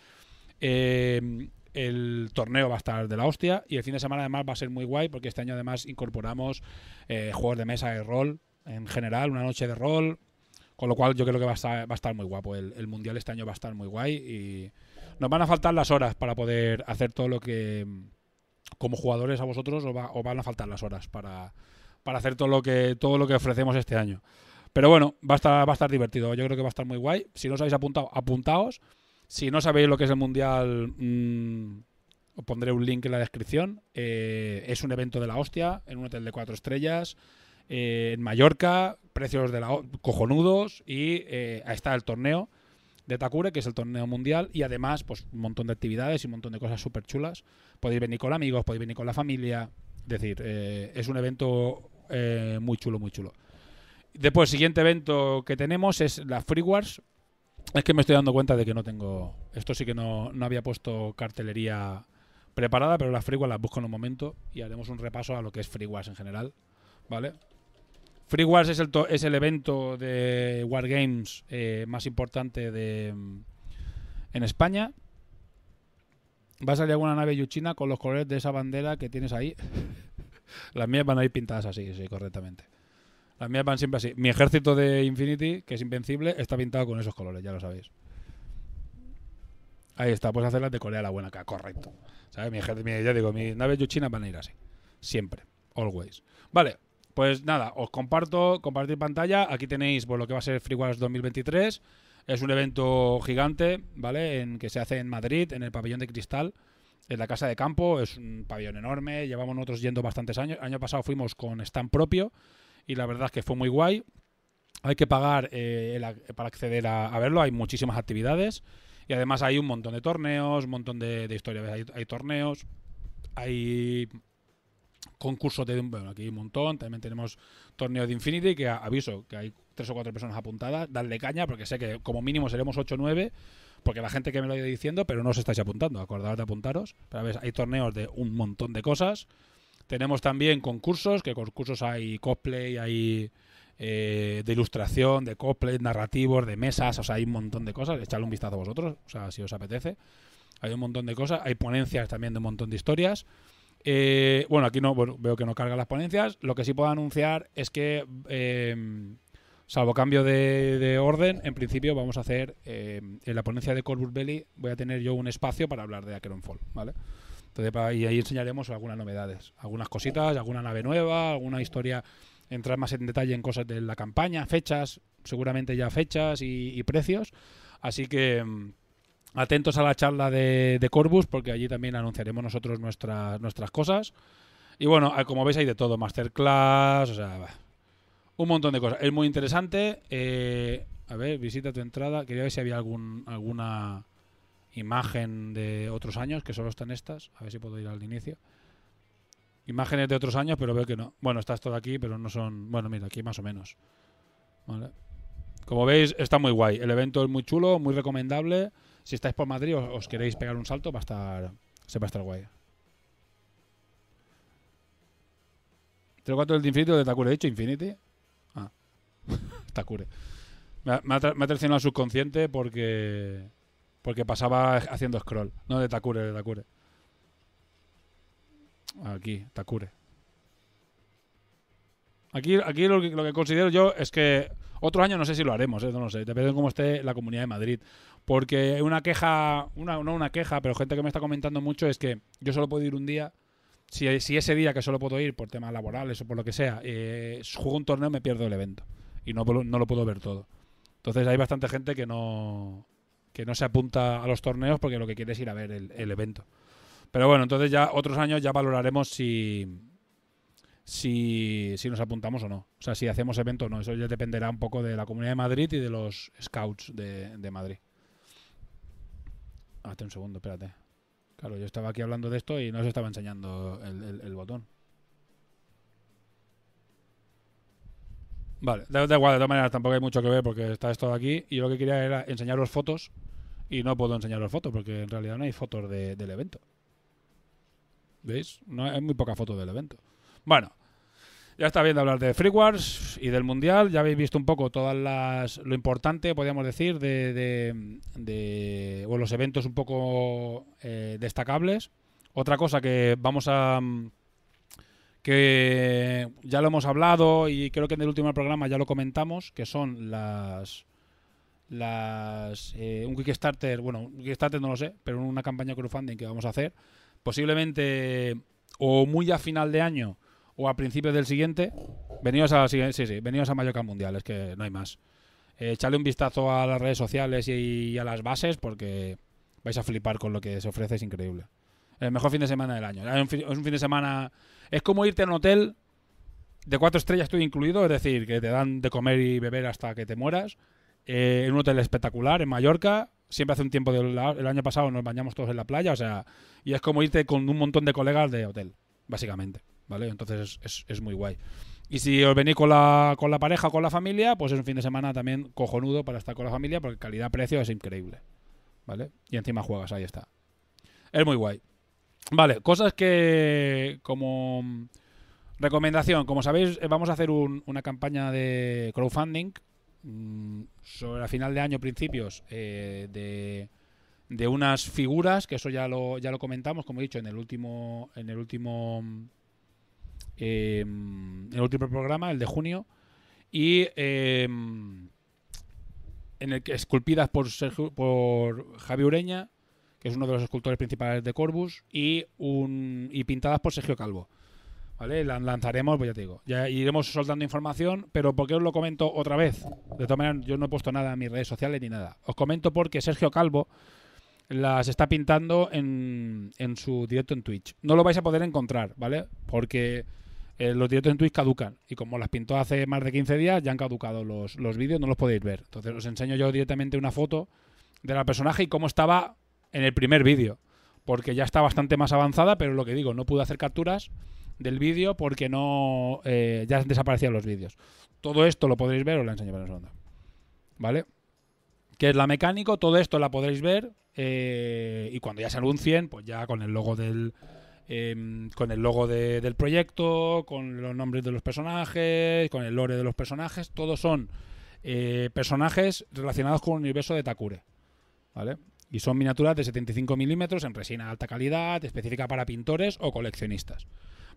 Eh, el torneo va a estar de la hostia y el fin de semana además va a ser muy guay porque este año además incorporamos eh, juegos de mesa de rol en general, una noche de rol, con lo cual yo creo que va a estar, muy guapo. El, mundial este año va a estar muy guay y nos van a faltar las horas para poder hacer todo lo que como jugadores a vosotros os van a faltar las horas para, para hacer todo lo que todo lo que ofrecemos este año. Pero bueno, va a estar va a estar divertido. Yo creo que va a estar muy guay. Si no os habéis apuntado, apuntaos. Si no sabéis lo que es el mundial, mm, os pondré un link en la descripción. Eh, es un evento de la hostia en un hotel de cuatro estrellas eh, en Mallorca, precios de la cojonudos y eh, está el torneo de Takure, que es el torneo mundial, y además, pues un montón de actividades y un montón de cosas súper chulas. Podéis venir con amigos, podéis venir con la familia. Es decir, eh, es un evento eh, muy chulo, muy chulo. Después, el siguiente evento que tenemos es la Free Wars. Es que me estoy dando cuenta de que no tengo. Esto sí que no, no había puesto cartelería preparada, pero las Free Wars las busco en un momento y haremos un repaso a lo que es Free Wars en general. ¿Vale? Free Wars es el, evento de Wargames eh, más importante de, mm, en España. Va a salir alguna nave yuchina con los colores de esa bandera que tienes ahí. Las mías van a ir pintadas así, sí, correctamente. Las mías van siempre así. Mi ejército de Infinity, que es invencible, está pintado con esos colores, ya lo sabéis. Ahí está, puedes hacerlas de Corea la buena acá, correcto. ¿Sabes? Mi ejército, ya digo, mis naves yuchinas van a ir así. Siempre. Always. Vale, pues nada, os comparto, compartir pantalla. Aquí tenéis pues, lo que va a ser Free Wars 2023. Es un evento gigante, ¿vale? En que se hace en Madrid, en el pabellón de cristal, en la casa de campo. Es un pabellón enorme. Llevamos nosotros yendo bastantes años. El año pasado fuimos con stand propio y la verdad es que fue muy guay. Hay que pagar eh, para acceder a, verlo. Hay muchísimas actividades y además hay un montón de torneos, un montón de, historias. Hay torneos, hay concursos de bueno aquí un montón. También tenemos torneo de Infinity que aviso que hay tres o cuatro personas apuntadas. Dadle caña porque sé que como mínimo seremos 8 o 9 porque la gente que me lo ha diciendo pero no os estáis apuntando. Acordaos de apuntaros. Pero ver, hay torneos de un montón de cosas. Tenemos también concursos que concursos hay cosplay hay eh, de ilustración de cosplay narrativos de mesas. O sea hay un montón de cosas. Echadle un vistazo a vosotros o sea si os apetece. Hay un montón de cosas. Hay ponencias también de un montón de historias eh, bueno, aquí no, bueno, veo que no cargan las ponencias. Lo que sí puedo anunciar es que, eh, salvo cambio de, de orden, en principio vamos a hacer eh, en la ponencia de Corvus Belli, voy a tener yo un espacio para hablar de Acheron Fall, ¿vale? Entonces, y ahí enseñaremos algunas novedades, algunas cositas, alguna nave nueva, alguna historia, entrar más en detalle en cosas de la campaña, fechas, seguramente ya fechas y, y precios. Así que mm, atentos a la charla de, de Corvus, porque allí también anunciaremos nosotros nuestras, nuestras cosas. Y bueno, eh, como veis hay de todo, masterclass, o sea, un montón de cosas. Es muy interesante. eh, a ver, visita tu entrada. Quería ver si había algún, alguna imagen de otros años, que solo están estas. A ver si puedo ir al inicio. Imágenes de otros años, pero veo que no. Bueno, está todo aquí, pero no son... Bueno, mira, aquí más o menos. Vale. Como veis, está muy guay. El evento es muy chulo, muy recomendable. Si estáis por Madrid o os queréis pegar un salto, va a estar, se va a estar guay. 04 del Infinity o de Takure. ¿He dicho Infinity? Ah, Takure. Me ha, traicionado el subconsciente porque porque pasaba haciendo scroll. No de Takure, de Takure. Aquí, Takure. Aquí, aquí lo, que, lo que considero yo es que otro año no sé si lo haremos, ¿eh? no lo sé, depende de cómo esté la Comunidad de Madrid. Porque una queja, una, no una queja, pero gente que me está comentando mucho es que yo solo puedo ir un día. Si, si ese día que solo puedo ir por temas laborales o por lo que sea, eh, juego un torneo, me pierdo el evento. Y no, no lo puedo ver todo. Entonces hay bastante gente que no, que no se apunta a los torneos porque lo que quiere es ir a ver el, el evento. Pero bueno, entonces ya otros años ya valoraremos si, si, nos apuntamos o no. O sea, si hacemos evento o no. Eso ya dependerá un poco de la Comunidad de Madrid y de los scouts de, Madrid. Hazte un segundo, espérate. Claro, yo estaba aquí hablando de esto y no os estaba enseñando el, botón. Vale, da, igual, de todas maneras tampoco hay mucho que ver porque está esto de aquí y yo lo que quería era enseñaros fotos y no puedo enseñaros fotos porque en realidad no hay fotos de- del evento. ¿Veis? No hay muy poca foto del evento. Bueno, ya está bien de hablar de Free Wars y del Mundial. Ya habéis visto un poco todas las lo importante, podríamos decir, de, de, o los eventos un poco eh, destacables. Otra cosa que vamos a mm, que ya lo hemos hablado y creo que en el último programa ya lo comentamos, que son las las eh, un Kickstarter, bueno, un Kickstarter no lo sé, pero una campaña crowdfunding que vamos a hacer, posiblemente o muy a final de año o a principios del siguiente. Venidos a sí, sí, venidos a Mallorca Mundial, es que no hay más. Eh, echadle un vistazo a las redes sociales y, a las bases porque vais a flipar con lo que se ofrece, es increíble. El mejor fin de semana del año. Es un fin, de semana. Es como irte a un hotel de cuatro estrellas, todo incluido, es decir, que te dan de comer y beber hasta que te mueras. Eh, en un hotel espectacular en Mallorca. Siempre hace un tiempo del el año pasado nos bañamos todos en la playa, o sea, y es como irte con un montón de colegas de hotel, básicamente, ¿vale? Entonces es, es- muy guay. Y si os venís con la, con la pareja o con la familia, pues es un fin de semana también cojonudo para estar con la familia porque calidad-precio es increíble, ¿vale? Y encima juegas, ahí está. Es muy guay. Vale, cosas que como recomendación, como sabéis, eh, vamos a hacer un- una campaña de crowdfunding mm, sobre a final de año, principios eh, de, de unas figuras, que eso ya lo, ya lo comentamos, como he dicho, en el último, en el último, eh, el último programa, el de junio, y eh, en el que esculpidas por Sergio, por Javi Ureña, que es uno de los escultores principales de Corbus, y un y pintadas por Sergio Calvo. ¿Vale? Las lanzaremos, pues ya te digo. Ya iremos soltando información, pero ¿por qué os lo comento otra vez? De todas maneras, yo no he puesto nada en mis redes sociales ni nada. Os comento porque Sergio Calvo las está pintando en, en su directo en Twitch. No lo vais a poder encontrar, ¿vale? Porque eh, los directos en Twitch caducan. Y como las pintó hace más de 15 días, ya han caducado los, los vídeos, no los podéis ver. Entonces os enseño yo directamente una foto de la personaje y cómo estaba en el primer vídeo. Porque ya está bastante más avanzada, pero lo que digo, no pude hacer capturas del vídeo porque no eh, ya desaparecían los vídeos. Todo esto lo podréis ver, os lo enseño para un segundo. ¿Vale? Que es la mecánico, todo esto la podréis ver eh, y cuando ya se anuncien, pues ya con el logo del em, con el logo de- del proyecto, con los nombres de los personajes, con el lore de los personajes, todos son eh, personajes relacionados con el universo de Takure. ¿Vale? Y son miniaturas de 75 milímetros en resina de alta calidad, específica para pintores o coleccionistas.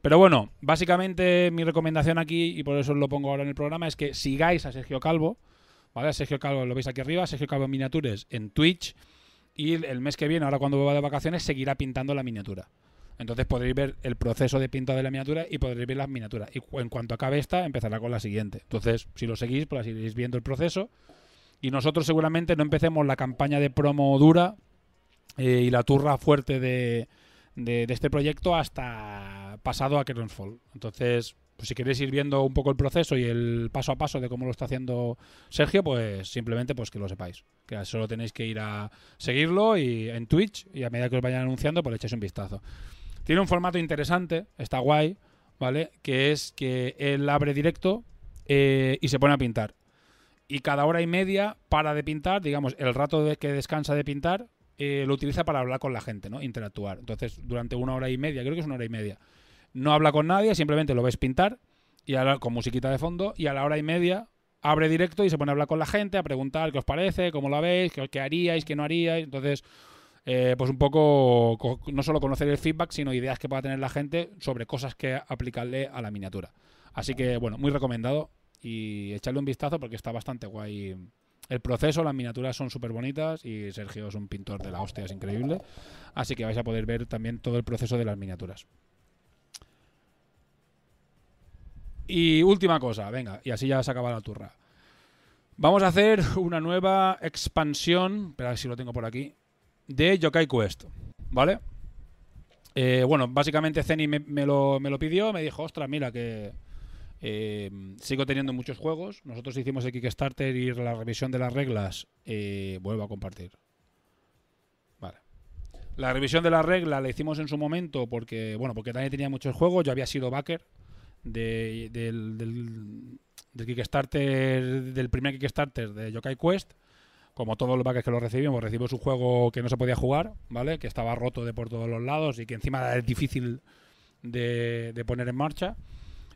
Pero bueno, básicamente mi recomendación aquí, y por eso os lo pongo ahora en el programa, es que sigáis a Sergio Calvo, ¿vale? Sergio Calvo lo veis aquí arriba, Sergio Calvo Miniatures en Twitch, y el mes que viene, ahora cuando vuelva de vacaciones, seguirá pintando la miniatura. Entonces podréis ver el proceso de pinta de la miniatura y podréis ver las miniaturas. Y en cuanto acabe esta, empezará con la siguiente. Entonces, si lo seguís, pues iréis viendo el proceso. Y nosotros seguramente no empecemos la campaña de promo dura eh, y la turra fuerte de, de, este proyecto hasta pasado a Fall. Entonces, pues si queréis ir viendo un poco el proceso y el paso a paso de cómo lo está haciendo Sergio, pues simplemente pues que lo sepáis. Que solo tenéis que ir a seguirlo y en Twitch y a medida que os vayan anunciando, pues le echéis un vistazo. Tiene un formato interesante, está guay, ¿vale? Que es que él abre directo eh, y se pone a pintar. Y cada hora y media para de pintar, digamos, el rato de que descansa de pintar, eh, lo utiliza para hablar con la gente, ¿no? Interactuar. Entonces, durante una hora y media, creo que es una hora y media, no habla con nadie, simplemente lo ves pintar y ahora con musiquita de fondo y a la hora y media abre directo y se pone a hablar con la gente, a preguntar qué os parece, cómo la veis, qué, qué haríais, qué no haríais. Entonces, eh, pues un poco co- no solo conocer el feedback, sino ideas que pueda tener la gente sobre cosas que aplicarle a la miniatura. Así que, bueno, muy recomendado y echarle un vistazo porque está bastante guay el proceso, las miniaturas son súper bonitas y Sergio es un pintor de la hostia, es increíble. Así que vais a poder ver también todo el proceso de las miniaturas. Y última cosa, venga, y así ya se acaba la turra. Vamos a hacer una nueva expansión, espera si lo tengo por aquí, de Yokai Quest, ¿vale? Eh, bueno, básicamente Zeni me, lo, me lo pidió, me dijo, ostras, mira que eh, sigo teniendo muchos juegos. Nosotros hicimos el Kickstarter y la revisión de las reglas. eh, vuelvo a compartir. Vale. La revisión de las reglas la hicimos en su momento porque, bueno, porque también tenía muchos juegos. Yo había sido backer de- del Kickstarter, del primer Kickstarter de Yokai Quest. Como todos los backers que lo recibimos, recibimos un juego que no se podía jugar, ¿vale? Que estaba roto de por todos los lados y que encima es difícil de, de poner en marcha.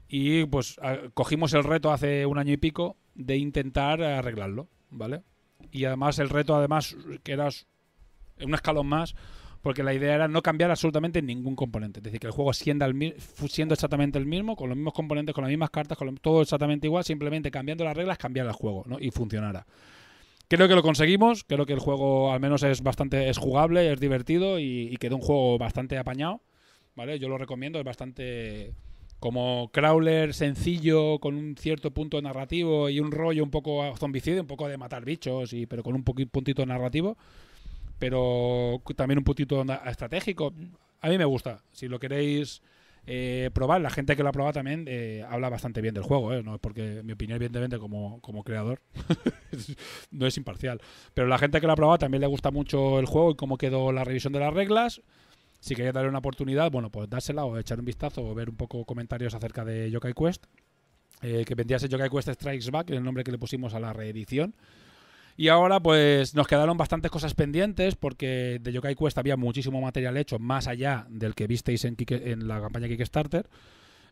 Y pues cogimos el reto hace un año y pico de intentar arreglarlo, ¿vale? Y además el reto, además, que era un escalón más, porque la idea era no cambiar absolutamente ningún componente. Es decir, que el juego siendo, el siendo exactamente el mismo, con los mismos componentes, con las mismas cartas, con todo exactamente igual, simplemente cambiando las reglas, cambiar el juego, ¿no? Y funcionara. Creo que lo conseguimos, creo que el juego al menos es bastante es jugable, es divertido y, y quedó un juego bastante apañado, ¿vale? Yo lo recomiendo, es bastante como crawler sencillo, con un cierto punto narrativo y un rollo un poco zombicide, un poco de matar bichos, y, pero con un puntito narrativo, pero también un puntito estratégico. A mí me gusta. Si lo queréis eh, probar, la gente que lo ha probado también eh, habla bastante bien del juego, ¿eh? no es porque mi opinión, evidentemente, como, como creador, no es imparcial. Pero la gente que lo ha probado también le gusta mucho el juego y cómo quedó la revisión de las reglas. Si queréis darle una oportunidad, bueno, pues dársela o echar un vistazo o ver un poco comentarios acerca de Yokai Quest. eh, que vendría a ser Yokai Quest Strikes Back, el nombre que le pusimos a la reedición. Y ahora, pues nos quedaron bastantes cosas pendientes porque de Yokai Quest había muchísimo material hecho más allá del que visteis en, la campaña Kickstarter.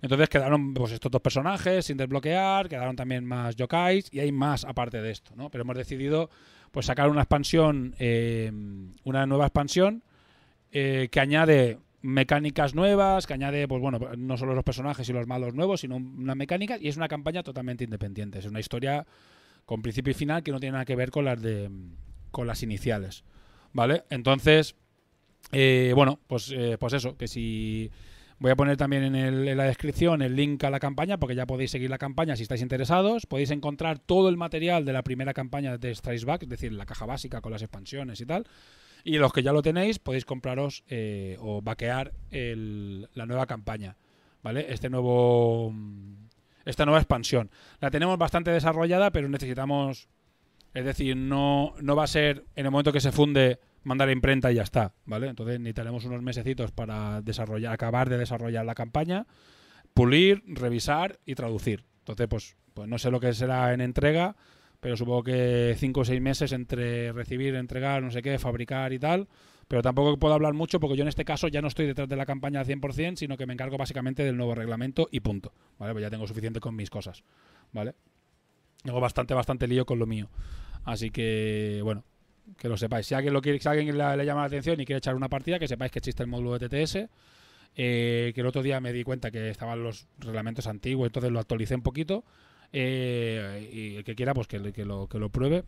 Entonces quedaron pues, estos dos personajes sin desbloquear, quedaron también más yokais y hay más aparte de esto, ¿no? Pero hemos decidido pues sacar una expansión, eh, una nueva expansión eh, que añade mecánicas nuevas, que añade, pues bueno, no solo los personajes y los malos nuevos, sino una mecánica y es una campaña totalmente independiente. Es una historia con principio y final que no tiene nada que ver con las de con las iniciales, ¿vale? Entonces, eh, bueno, pues, eh, pues eso, que si voy a poner también en, el- en la descripción el link a la campaña, porque ya podéis seguir la campaña si estáis interesados. Podéis encontrar todo el material de la primera campaña de Strike Back, es decir, la caja básica con las expansiones y tal. Y los que ya lo tenéis, podéis compraros eh, o vaquear la nueva campaña, ¿vale? Este nuevo, esta nueva expansión. La tenemos bastante desarrollada, pero necesitamos, es decir, no, no va a ser en el momento que se funde mandar a imprenta y ya está, ¿vale? Entonces necesitaremos unos mesecitos para desarrollar, acabar de desarrollar la campaña, pulir, revisar y traducir. Entonces, pues, pues no sé lo que será en entrega, pero supongo que cinco o seis meses entre recibir, entregar, no sé qué, fabricar y tal. Pero tampoco puedo hablar mucho porque yo en este caso ya no estoy detrás de la campaña al 100%, sino que me encargo básicamente del nuevo reglamento y punto. ¿Vale? Pues ya tengo suficiente con mis cosas. ¿Vale? Tengo bastante, bastante lío con lo mío. Así que, bueno, que lo sepáis. Si alguien, lo quiere, si alguien le, llama la atención y quiere echar una partida, que sepáis que existe el módulo de TTS. eh, que el otro día me di cuenta que estaban los reglamentos antiguos, entonces lo actualicé un poquito. eh, y el que quiera, pues que lo, que lo pruebe.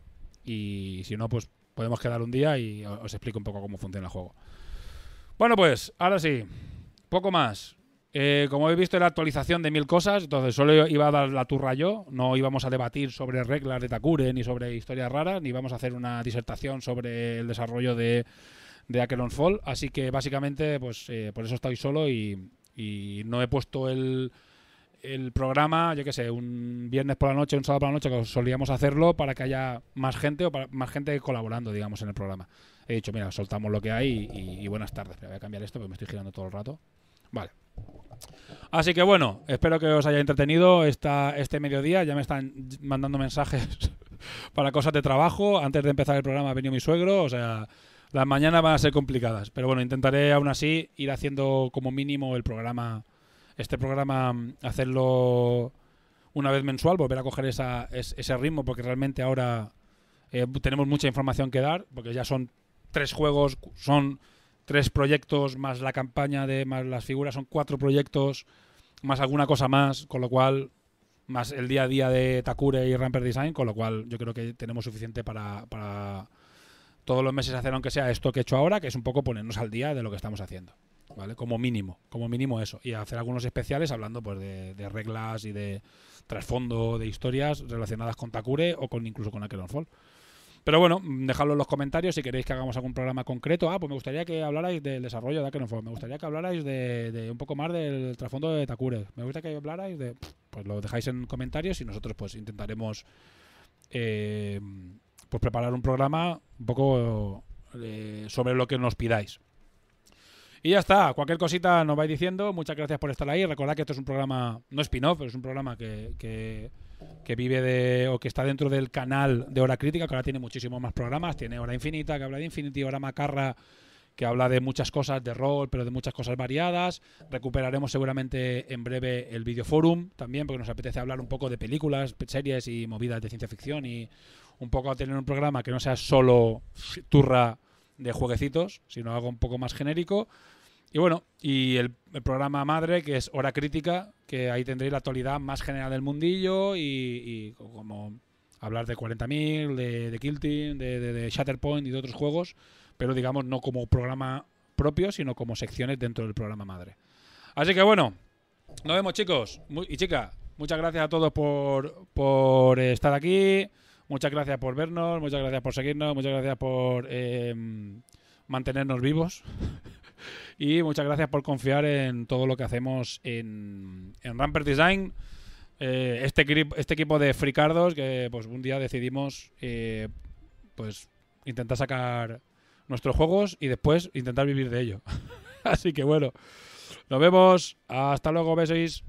Y si no, pues podemos quedar un día y os explico un poco cómo funciona el juego. Bueno, pues, ahora sí. Poco más. Eh, como habéis visto, la actualización de mil cosas, entonces solo iba a dar la turra yo, no íbamos a debatir sobre reglas de Takure, ni sobre historias raras, ni íbamos a hacer una disertación sobre el desarrollo de, de Akelon Fall, así que básicamente, pues eh, por eso estoy solo y no he puesto el, el programa, yo qué sé, un viernes por la noche, un sábado por la noche, que solíamos hacerlo para que haya más gente o para, más gente colaborando, digamos, en el programa. He dicho, mira, soltamos lo que hay y, buenas tardes. Voy a cambiar esto porque me estoy girando todo el rato. Vale. Así que bueno, espero que os haya entretenido esta, este mediodía. Ya me están mandando mensajes para cosas de trabajo. Antes de empezar el programa ha venido mi suegro. O sea, las mañanas van a ser complicadas. Pero bueno, intentaré aún así ir haciendo como mínimo el programa. Este programa, mm, hacerlo una vez mensual, volver a coger esa, es- ese ritmo, porque realmente ahora eh, tenemos mucha información que dar, porque ya son tres juegos, son tres proyectos más la campaña de más las figuras son cuatro proyectos más alguna cosa más con lo cual más el día a día de Takure y Ramper Design con lo cual yo creo que tenemos suficiente para, para todos los meses hacer aunque sea esto que he hecho ahora que es un poco ponernos al día de lo que estamos haciendo vale como mínimo como mínimo eso y hacer algunos especiales hablando pues de, reglas y de trasfondo de historias relacionadas con Takure o con incluso con Akelon Fall pero bueno, dejadlo en los comentarios si queréis que hagamos algún programa concreto. Ah, pues me gustaría que hablarais del desarrollo de Akenofo. Me gustaría que hablarais de, un poco más del trasfondo de Takure. Me gustaría que hablarais de... Pues lo dejáis en comentarios y nosotros pues intentaremos eh, pues preparar un programa un poco eh, sobre lo que nos pidáis. Y ya está, cualquier cosita nos vais diciendo. Muchas gracias por estar ahí. Recordad que esto es un programa, no spin-off, pero es un programa que, que, que vive de o que está dentro del canal de Hora Crítica, que ahora tiene muchísimos más programas. Tiene Hora Infinita, que habla de Infinity, Hora Macarra, que habla de muchas cosas de rol, pero de muchas cosas variadas. Recuperaremos seguramente en breve el videoforum también, porque nos apetece hablar un poco de películas, series y movidas de ciencia ficción y un poco tener un programa que no sea solo turra de jueguecitos, sino algo un poco más genérico. Y bueno, y el, programa madre, que es Hora Crítica, que ahí tendréis la actualidad más general del mundillo y, como hablar de 40.000, de, de Kill Team, de, Shatterpoint y de otros juegos, pero digamos no como programa propio, sino como secciones dentro del programa madre. Así que bueno, nos vemos chicos y chicas. Muchas gracias a todos por, por estar aquí. Muchas gracias por vernos, muchas gracias por seguirnos, muchas gracias por eh, mantenernos vivos. y muchas gracias por confiar en todo lo que hacemos en, en Ramper Design. Eh, este, este equipo de fricardos que pues un día decidimos eh, pues intentar sacar nuestros juegos y después intentar vivir de ello. Así que bueno, nos vemos. Hasta luego, besos.